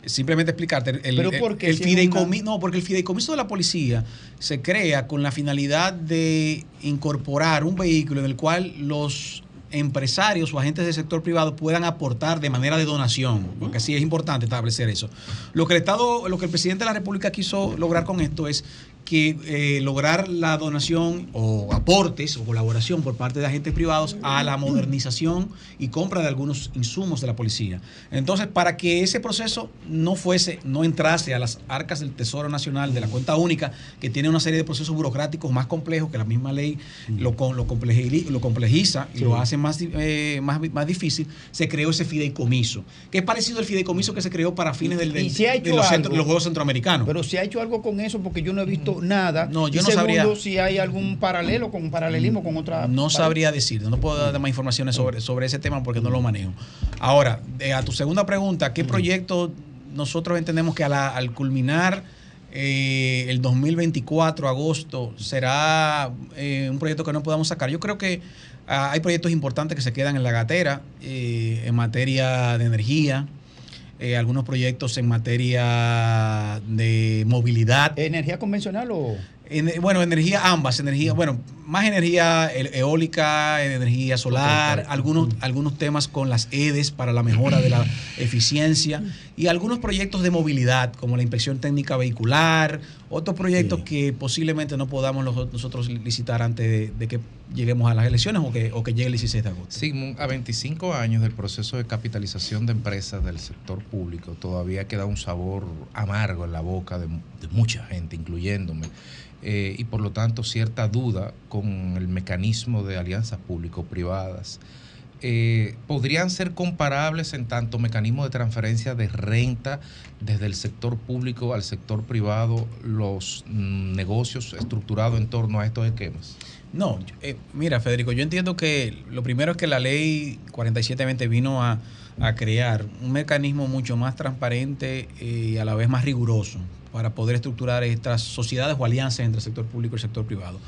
simplemente explicarte, el, ¿Pero por qué? el Si es fideicomiso, no, porque el fideicomiso de la policía se crea con la finalidad de incorporar un vehículo en el cual los empresarios o agentes del sector privado puedan aportar de manera de donación, porque sí es importante establecer eso. Lo que el Estado, lo que el presidente de la República quiso lograr con esto es que eh, lograr la donación o aportes o colaboración por parte de agentes privados a la modernización y compra de algunos insumos de la policía. Entonces, para que ese proceso no fuese, no entrase a las arcas del Tesoro Nacional de la cuenta única, que tiene una serie de procesos burocráticos más complejos que la misma ley lo, lo, complejili- lo complejiza y Sí. lo hace más, eh, más, más difícil, se creó ese fideicomiso, que es parecido al fideicomiso que se creó para fines del, del- ha de los, centro- los Juegos Centroamericanos. Pero se ha hecho algo con eso porque yo no he visto visto nada. No, yo Y no sabría. si hay algún paralelo con paralelismo con otra. No sabría decir, no puedo dar más informaciones sobre, sobre ese tema porque no lo manejo. Ahora, eh, a tu segunda pregunta, ¿qué proyecto nosotros entendemos que a la- al culminar eh, el 2024, agosto, será eh, un proyecto que no podamos sacar? Yo creo que ah, hay proyectos importantes que se quedan en la gatera eh, en materia de energía. Eh, algunos proyectos en materia de movilidad. ¿Energía convencional o...? En- bueno, energía, ambas, energía, bueno, más energía eólica, energía solar, algunos, algunos temas con las EDES para la mejora de la [COUGHS] eficiencia y algunos proyectos de movilidad como la inspección técnica vehicular, otros proyectos que posiblemente no podamos nosotros licitar antes de, de que lleguemos a las elecciones o que, o que llegue el 16 de agosto. Sigmund, a 25 años del proceso de capitalización de empresas del sector público, todavía queda un sabor amargo en la boca de, mucha gente, incluyéndome, eh, y por lo tanto cierta duda con el mecanismo de alianzas público-privadas. Eh, ¿Podrían ser comparables en tanto mecanismo de transferencia de renta desde el sector público al sector privado los mm, negocios estructurados en torno a estos esquemas? No, eh, mira, Federico, yo entiendo que lo primero es que la ley 4720 vino a, a crear un mecanismo mucho más transparente eh, y a la vez más riguroso para poder estructurar estas sociedades o alianzas entre el sector público y el sector privado.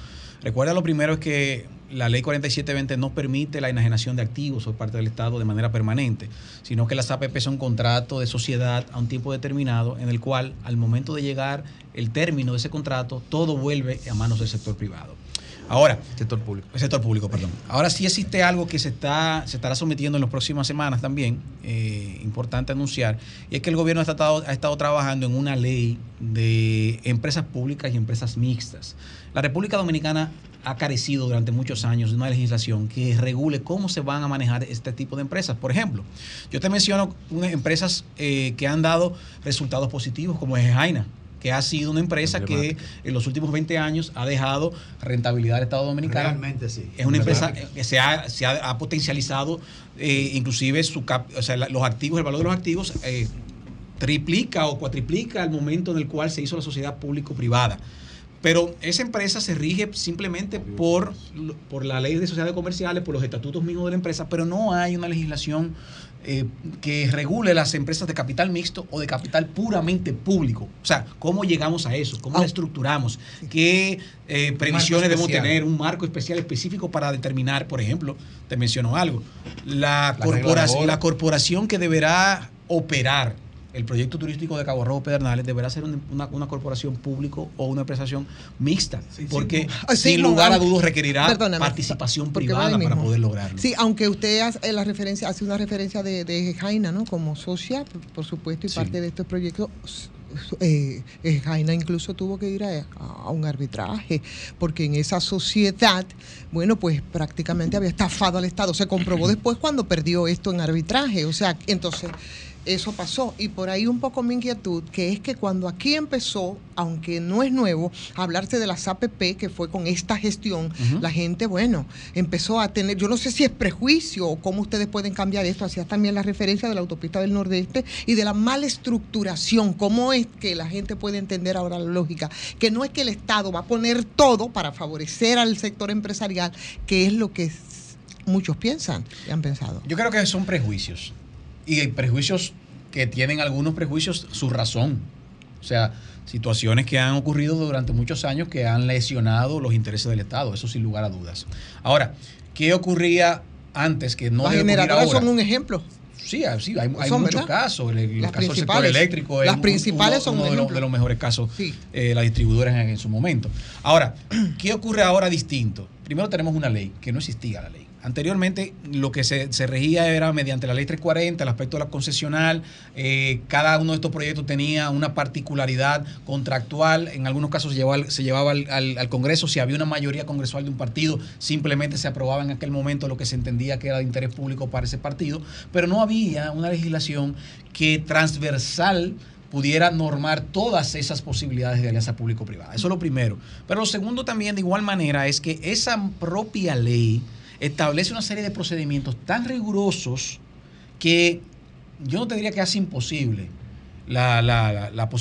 Recuerda, lo primero es que la ley 4720 no permite la enajenación de activos por parte del Estado de manera permanente, sino que las APP son contratos de sociedad a un tiempo determinado en el cual al momento de llegar el término de ese contrato, todo vuelve a manos del sector privado. Ahora, sector público. Sector público, perdón. Ahora sí existe algo que se está se estará sometiendo en las próximas semanas también, eh, importante anunciar, y es que el gobierno ha estado, ha estado trabajando en una ley de empresas públicas y empresas mixtas. La República Dominicana ha carecido durante muchos años de una legislación que regule cómo se van a manejar este tipo de empresas. Por ejemplo, yo te menciono unas empresas eh, que han dado resultados positivos, como es Jaina que ha sido una empresa que en los últimos 20 años ha dejado rentabilidad al Estado Dominicano. Realmente sí. Es una empresa que se ha, se ha- ha potencializado, eh, inclusive su cap- o sea, la- los activos, el valor de los activos eh, triplica o cuatriplica al momento en el cual se hizo la sociedad público-privada. Pero esa empresa se rige simplemente por, por la ley de sociedades comerciales, por los estatutos mismos de la empresa, pero no hay una legislación eh, que regule las empresas de capital mixto o de capital puramente público. O sea, ¿cómo llegamos a eso? ¿Cómo la estructuramos? ¿Qué eh, previsiones debemos tener? Un marco especial específico para determinar, por ejemplo, te menciono algo, la corporación que deberá operar el proyecto turístico de Cabo Rojo Pedernales deberá ser un- una, una corporación público o una prestación mixta, porque Ah, sin lugar a dudas requerirá participación privada para poder lograrlo. Sí, aunque usted hace la referencia, hace una referencia de, de Jaina, ¿no? Como socia, por- supuesto, y parte de este proyecto. eh, eh, Jaina incluso tuvo que ir a, a un arbitraje, porque en esa sociedad, bueno, pues prácticamente había estafado al Estado. Se comprobó después cuando perdió esto en arbitraje. O sea, entonces eso pasó. Y por ahí un poco mi inquietud, que es que cuando aquí empezó, aunque no es nuevo, a hablarse de las APP, que fue con esta gestión, la gente, bueno, empezó a tener, yo no sé si es prejuicio o cómo ustedes pueden cambiar esto, hacía también la referencia de la autopista del Nordeste y de la mala estructuración, cómo es que la gente puede entender ahora la lógica, que no es que el Estado va a poner todo para favorecer al sector empresarial, que es lo que muchos piensan y han pensado. Yo creo que son prejuicios. Y hay prejuicios que tienen algunos prejuicios su razón. O sea, situaciones que han ocurrido durante muchos años que han lesionado los intereses del Estado, eso sin lugar a dudas. Ahora, ¿qué ocurría antes que no Las generadoras son un ejemplo. Sí, hay, sí, hay, hay Son, muchos ¿verdad? casos. El, Las caso del sector eléctrico es Las principales uno, son uno un de, los, ejemplo. de los mejores casos, eh, las distribuidoras en, en su momento. Ahora, [CLEARS THROAT] ¿qué ocurre ahora distinto? Primero tenemos una ley, que no existía la ley. Anteriormente lo que se, regía era mediante la ley 340, el aspecto de la concesional, eh, cada uno de estos proyectos tenía una particularidad contractual, en algunos casos se llevaba, se llevaba al- al Congreso, si había una mayoría congresual de un partido, simplemente se aprobaba en aquel momento lo que se entendía que era de interés público para ese partido, pero no había una legislación que transversal pudiera normar todas esas posibilidades de alianza público-privada. Eso es lo primero. Pero lo segundo también, de igual manera, es que esa propia ley establece una serie de procedimientos tan rigurosos que yo no te diría que hace imposible la,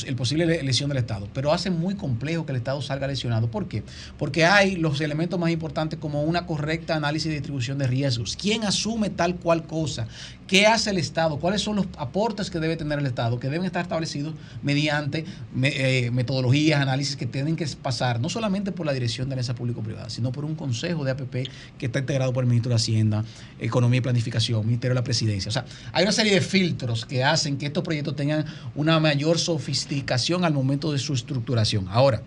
el posible le- lesión del Estado, pero hace muy complejo que el Estado salga lesionado. ¿Por qué? Porque hay los elementos más importantes como una correcta análisis y distribución de riesgos. ¿Quién asume tal cual cosa? ¿Qué hace el Estado? ¿Cuáles son los aportes que debe tener el Estado? Que deben estar establecidos mediante me- eh, metodologías, análisis que tienen que pasar no solamente por la Dirección de Alianza Público-Privada, sino por un consejo de APP que está integrado por el Ministro de Hacienda, Economía y Planificación, Ministerio de la Presidencia. O sea, hay una serie de filtros que hacen que estos proyectos tengan una mayor sofisticación al momento de su estructuración. Ahora,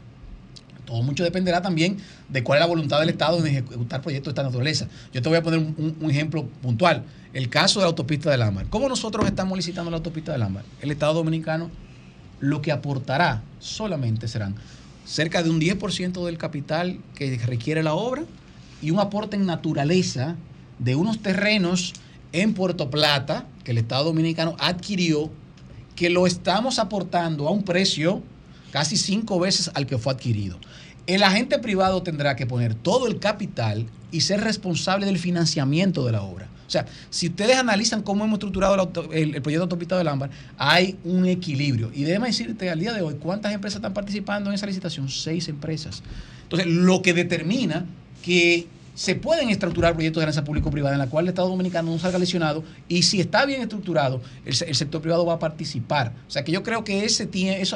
todo mucho dependerá también de cuál es la voluntad del Estado en ejecutar proyectos de esta naturaleza. Yo te voy a poner un ejemplo puntual. El caso de la autopista del Ámbar. ¿Cómo nosotros estamos licitando la autopista del Ámbar? El Estado Dominicano lo que aportará solamente serán cerca de un 10% del capital que requiere la obra y un aporte en naturaleza de unos terrenos en Puerto Plata que el Estado Dominicano adquirió, que lo estamos aportando a un precio casi cinco veces al que fue adquirido. El agente privado tendrá que poner todo el capital y ser responsable del financiamiento de la obra. O sea, si ustedes analizan cómo hemos estructurado el, proyecto autopista del Ámbar, hay un equilibrio. Y déjame decirte al día de hoy, ¿cuántas empresas están participando en esa licitación? Seis empresas. Entonces, lo que determina que se pueden estructurar proyectos de alianza público-privada en la cual el Estado Dominicano no salga lesionado y si está bien estructurado, el, se- el sector privado va a participar. O sea que yo creo que ese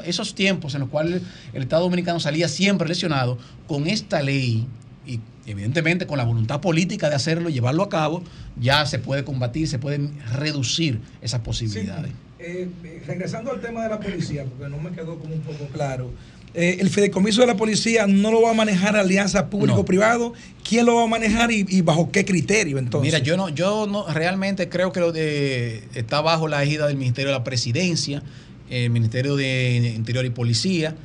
esos tiempos en los cuales el Estado Dominicano salía siempre lesionado, con esta ley y evidentemente con la voluntad política de hacerlo y llevarlo a cabo, ya se puede combatir, se pueden reducir esas posibilidades. Eh, eh, regresando al tema de la policía, porque no me quedó como un poco claro. Eh, el fideicomiso de la policía no lo va a manejar alianza público-privado. ¿Quién lo va a manejar y, y bajo qué criterio entonces? Mira, yo no, yo no realmente creo que lo de está bajo la égida del Ministerio de la Presidencia, el Ministerio de Interior y Policía,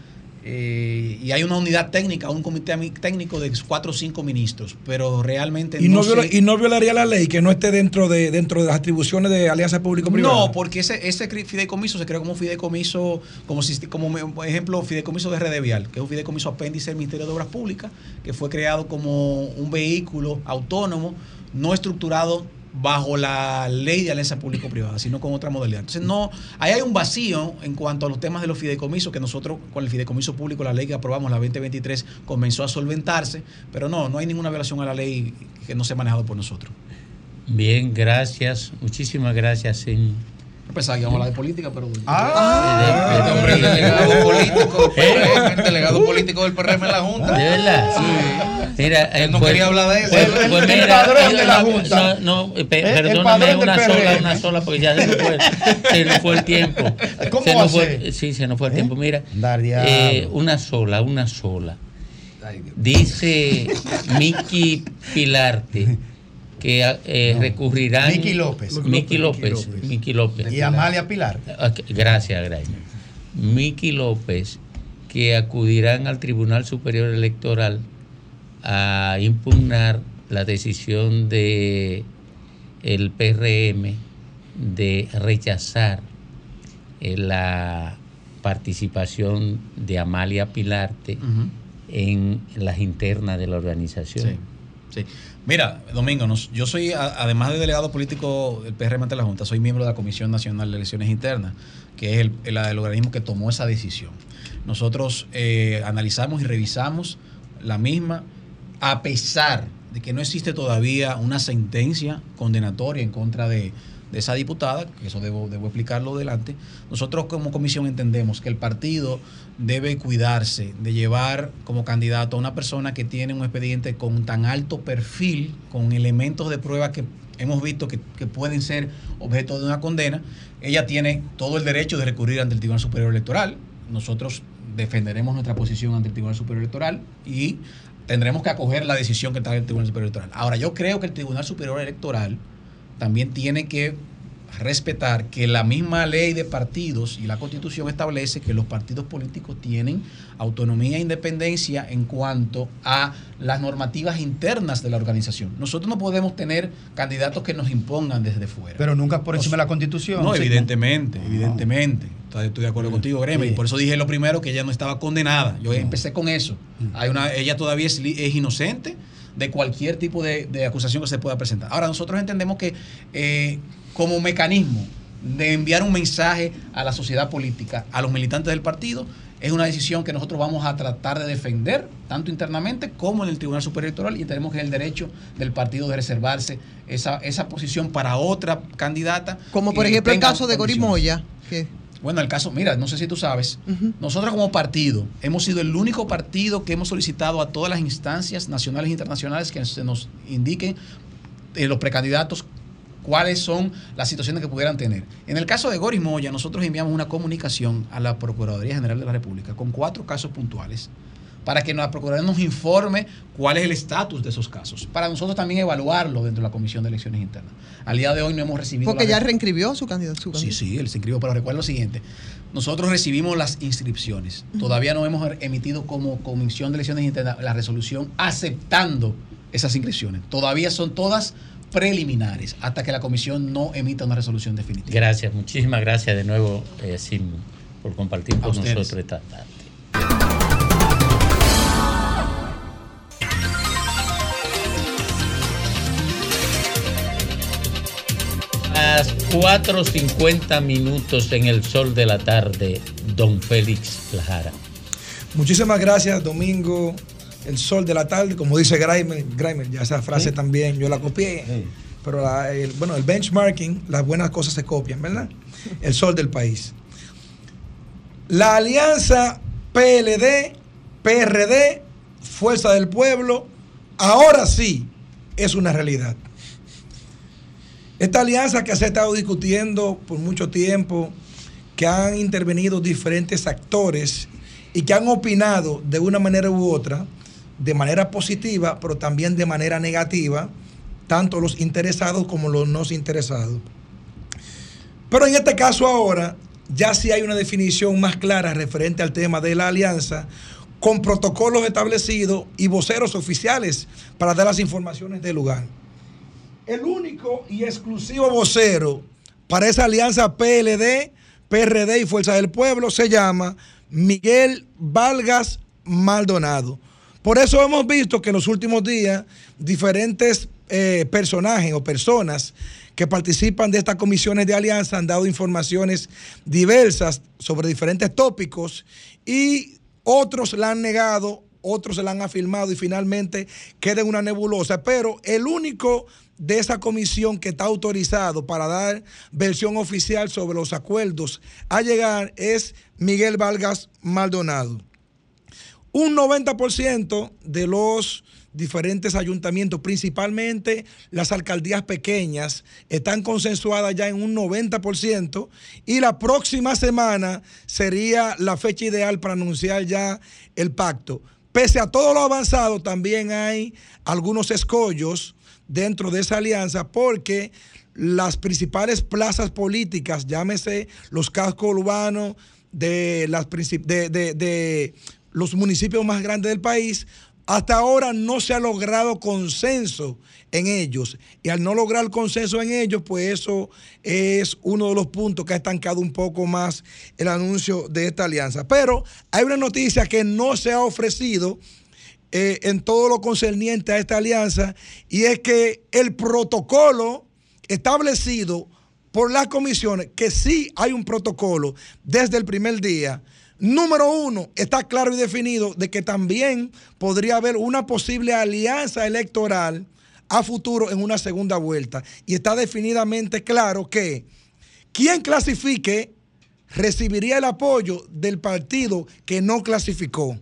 eh, y hay una unidad técnica, un comité técnico de cuatro o cinco ministros, pero realmente y, no viola- y no violaría la ley que no esté dentro de dentro de las atribuciones de alianza público-privada. No, porque ese, ese fideicomiso se creó como fideicomiso, como, si- como ejemplo, fideicomiso de Red Vial, que es un fideicomiso apéndice del Ministerio de Obras Públicas, que fue creado como un vehículo autónomo, no estructurado bajo la ley de alianza público-privada, sino con otra modalidad. Entonces, no, ahí hay un vacío en cuanto a los temas de los fideicomisos, que nosotros con el fideicomiso público, la ley que aprobamos, la 2023, comenzó a solventarse, pero no, no hay ninguna violación a la ley que no sea manejado por nosotros. Bien, gracias. Muchísimas gracias. En... Pensaba que íbamos a hablar de política, pero... Ah, de- de- hombre, el de- delegado [LAUGHS] político, ¿Eh? el delegado político del PRM en la Junta. ¿De verdad? Mira, Él no pues- quería hablar de eso. pues- El- pues el mira, padrón de la no, Junta. No, no, pe- El- el perdóname, una sola, una sola, porque ya se nos fue, se nos fue el tiempo. [LAUGHS] ¿Cómo Se nos fue-? Sí, se nos fue el tiempo. Mira, eh, una sola, una sola. Dice Miki Pilarte [LAUGHS] que eh, No. recurrirán. Miki López. Miki López. Miki López. Y Amalia Pilar. Gracias, gracias. Miki López, que acudirán al Tribunal Superior Electoral a impugnar la decisión de el PRM de rechazar eh, la participación de Amalia Pilarte en las internas de la organización. Sí, sí. Mira, Domingo, nos- yo soy, además de delegado político del PRM ante la Junta, soy miembro de la Comisión Nacional de Elecciones Internas, que es el, el- el organismo que tomó esa decisión. Nosotros eh, analizamos y revisamos la misma, a pesar de que no existe todavía una sentencia condenatoria en contra de, de esa diputada, que eso debo, debo explicarlo delante, nosotros como comisión entendemos que el partido debe cuidarse de llevar como candidato a una persona que tiene un expediente con tan alto perfil, con elementos de prueba que hemos visto que, que pueden ser objeto de una condena. Ella tiene todo el derecho de recurrir ante el Tribunal Superior Electoral. Nosotros defenderemos nuestra posición ante el Tribunal Superior Electoral y tendremos que acoger la decisión que en el Tribunal Superior Electoral. Ahora, yo creo que el Tribunal Superior Electoral también tiene que respetar que la misma ley de partidos y la constitución establece que los partidos políticos tienen autonomía e independencia en cuanto a las normativas internas de la organización. Nosotros no podemos tener candidatos que nos impongan desde fuera. Pero nunca por encima de la constitución. No, Sí, evidentemente, evidentemente. Estoy de acuerdo contigo, Greme. Y por eso dije lo primero que ella no estaba condenada. Yo empecé con eso. Hay una, ella todavía es, es inocente de cualquier tipo de, de acusación que se pueda presentar. Ahora, nosotros entendemos que eh, como mecanismo de enviar un mensaje a la sociedad política, a los militantes del partido, es una decisión que nosotros vamos a tratar de defender, tanto internamente como en el Tribunal Superior Electoral, y tenemos que el derecho del partido de reservarse esa, esa posición para otra candidata. Como por ejemplo el caso de. Gorimoya. Que, Bueno, el caso, mira, no sé si tú sabes, nosotros como partido hemos sido el único partido que hemos solicitado a todas las instancias nacionales e internacionales que se nos indiquen eh, los precandidatos cuáles son las situaciones que pudieran tener. En el caso de Goris Moya, nosotros enviamos una comunicación a la Procuraduría General de la República con cuatro casos puntuales para que la Procuraduría nos informe cuál es el estatus de esos casos, para nosotros también evaluarlo dentro de la Comisión de Elecciones Internas. Al día de hoy no hemos recibido... porque ya reinscribió su candidato. su Sí, sí, él se inscribió, pero recuerda lo siguiente. Nosotros recibimos las inscripciones. Todavía no hemos emitido como Comisión de Elecciones Internas la resolución aceptando esas inscripciones. Todavía son todas preliminares hasta que la comisión no emita una resolución definitiva. Gracias, muchísimas gracias de nuevo, eh, Sim, por compartir con nosotros esta tarde. Las 4.50 minutos en el sol de la tarde, don Félix Lajara. Muchísimas gracias, Domingo. El sol de la tarde, como dice Grimer, Grimer, ya esa frase Sí. también yo la copié. Pero la- el, bueno, el benchmarking, las buenas cosas se copian, ¿verdad? El sol del país. La alianza PLD, PRD, Fuerza del Pueblo, ahora sí es una realidad. Esta alianza que se ha estado discutiendo por mucho tiempo, que han intervenido diferentes actores y que han opinado de una manera u otra, de manera positiva, pero también de manera negativa, tanto los interesados como los no interesados. Pero en este caso ahora ya sí hay una definición más clara referente al tema de la alianza, con protocolos establecidos y voceros oficiales para dar las informaciones del lugar. El único y exclusivo vocero para esa alianza PLD, PRD y Fuerza del Pueblo se llama Miguel Vargas Maldonado. Por eso hemos visto que en los últimos días diferentes eh, personajes o personas que participan de estas comisiones de alianza han dado informaciones diversas sobre diferentes tópicos y otros la han negado, otros se la han afirmado y finalmente queda en una nebulosa. Pero el único de esa comisión que está autorizado para dar versión oficial sobre los acuerdos a llegar es Miguel Vargas Maldonado. Un 90% de los diferentes ayuntamientos, principalmente las alcaldías pequeñas, están consensuadas ya en un 90% y la próxima semana sería la fecha ideal para anunciar ya el pacto. Pese a todo lo avanzado, también hay algunos escollos dentro de esa alianza porque las principales plazas políticas, llámese los cascos urbanos de, los municipios más grandes del país, hasta ahora no se ha logrado consenso en ellos. Y al no lograr consenso en ellos, pues eso es uno de los puntos que ha estancado un poco más el anuncio de esta alianza. Pero hay una noticia que no se ha ofrecido eh, en todo lo concerniente a esta alianza y es que el protocolo establecido por las comisiones, que sí hay un protocolo desde el primer día, número uno, está claro y definido de que también podría haber una posible alianza electoral a futuro en una segunda vuelta. Y está definidamente claro que quien clasifique recibiría el apoyo del partido que no clasificó.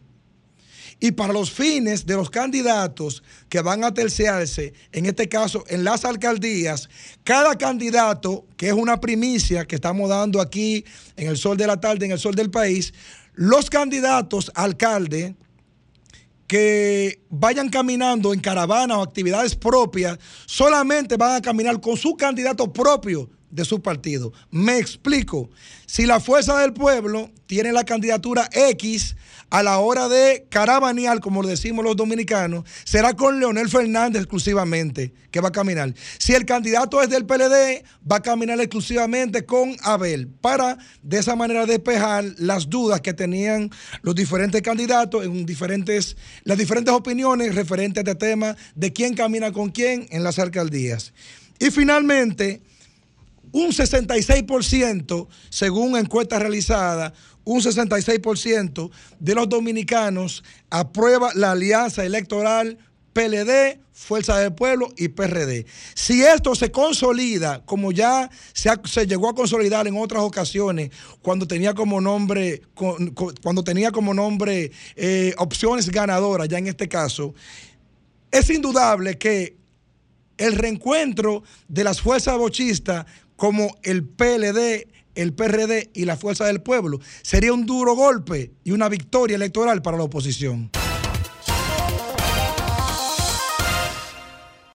Y para los fines de los candidatos que van a terciarse, en este caso en las alcaldías, cada candidato, que es una primicia que estamos dando aquí en el sol de la tarde, en el sol del país, los candidatos alcalde que vayan caminando en caravana o actividades propias, solamente van a caminar con su candidato propio de su partido. Me explico. Si la fuerza del pueblo tiene la candidatura X a la hora de caravanear, como decimos los dominicanos, será con Leonel Fernández exclusivamente que va a caminar. Si el candidato es del PLD, va a caminar exclusivamente con Abel para de esa manera despejar las dudas que tenían los diferentes candidatos en diferentes, las diferentes opiniones referentes a este tema de quién camina con quién en las alcaldías. Y finalmente, un 66%, según encuesta realizada, un 66% de los dominicanos aprueba la alianza electoral PLD, Fuerza del Pueblo y PRD. Si esto se consolida, como ya se, ha- llegó a consolidar en otras ocasiones, cuando tenía como nombre, cuando tenía como nombre eh, opciones ganadoras, ya en este caso, es indudable que el reencuentro de las fuerzas bochistas como el PLD, el PRD y la Fuerza del Pueblo sería un duro golpe y una victoria electoral para la oposición.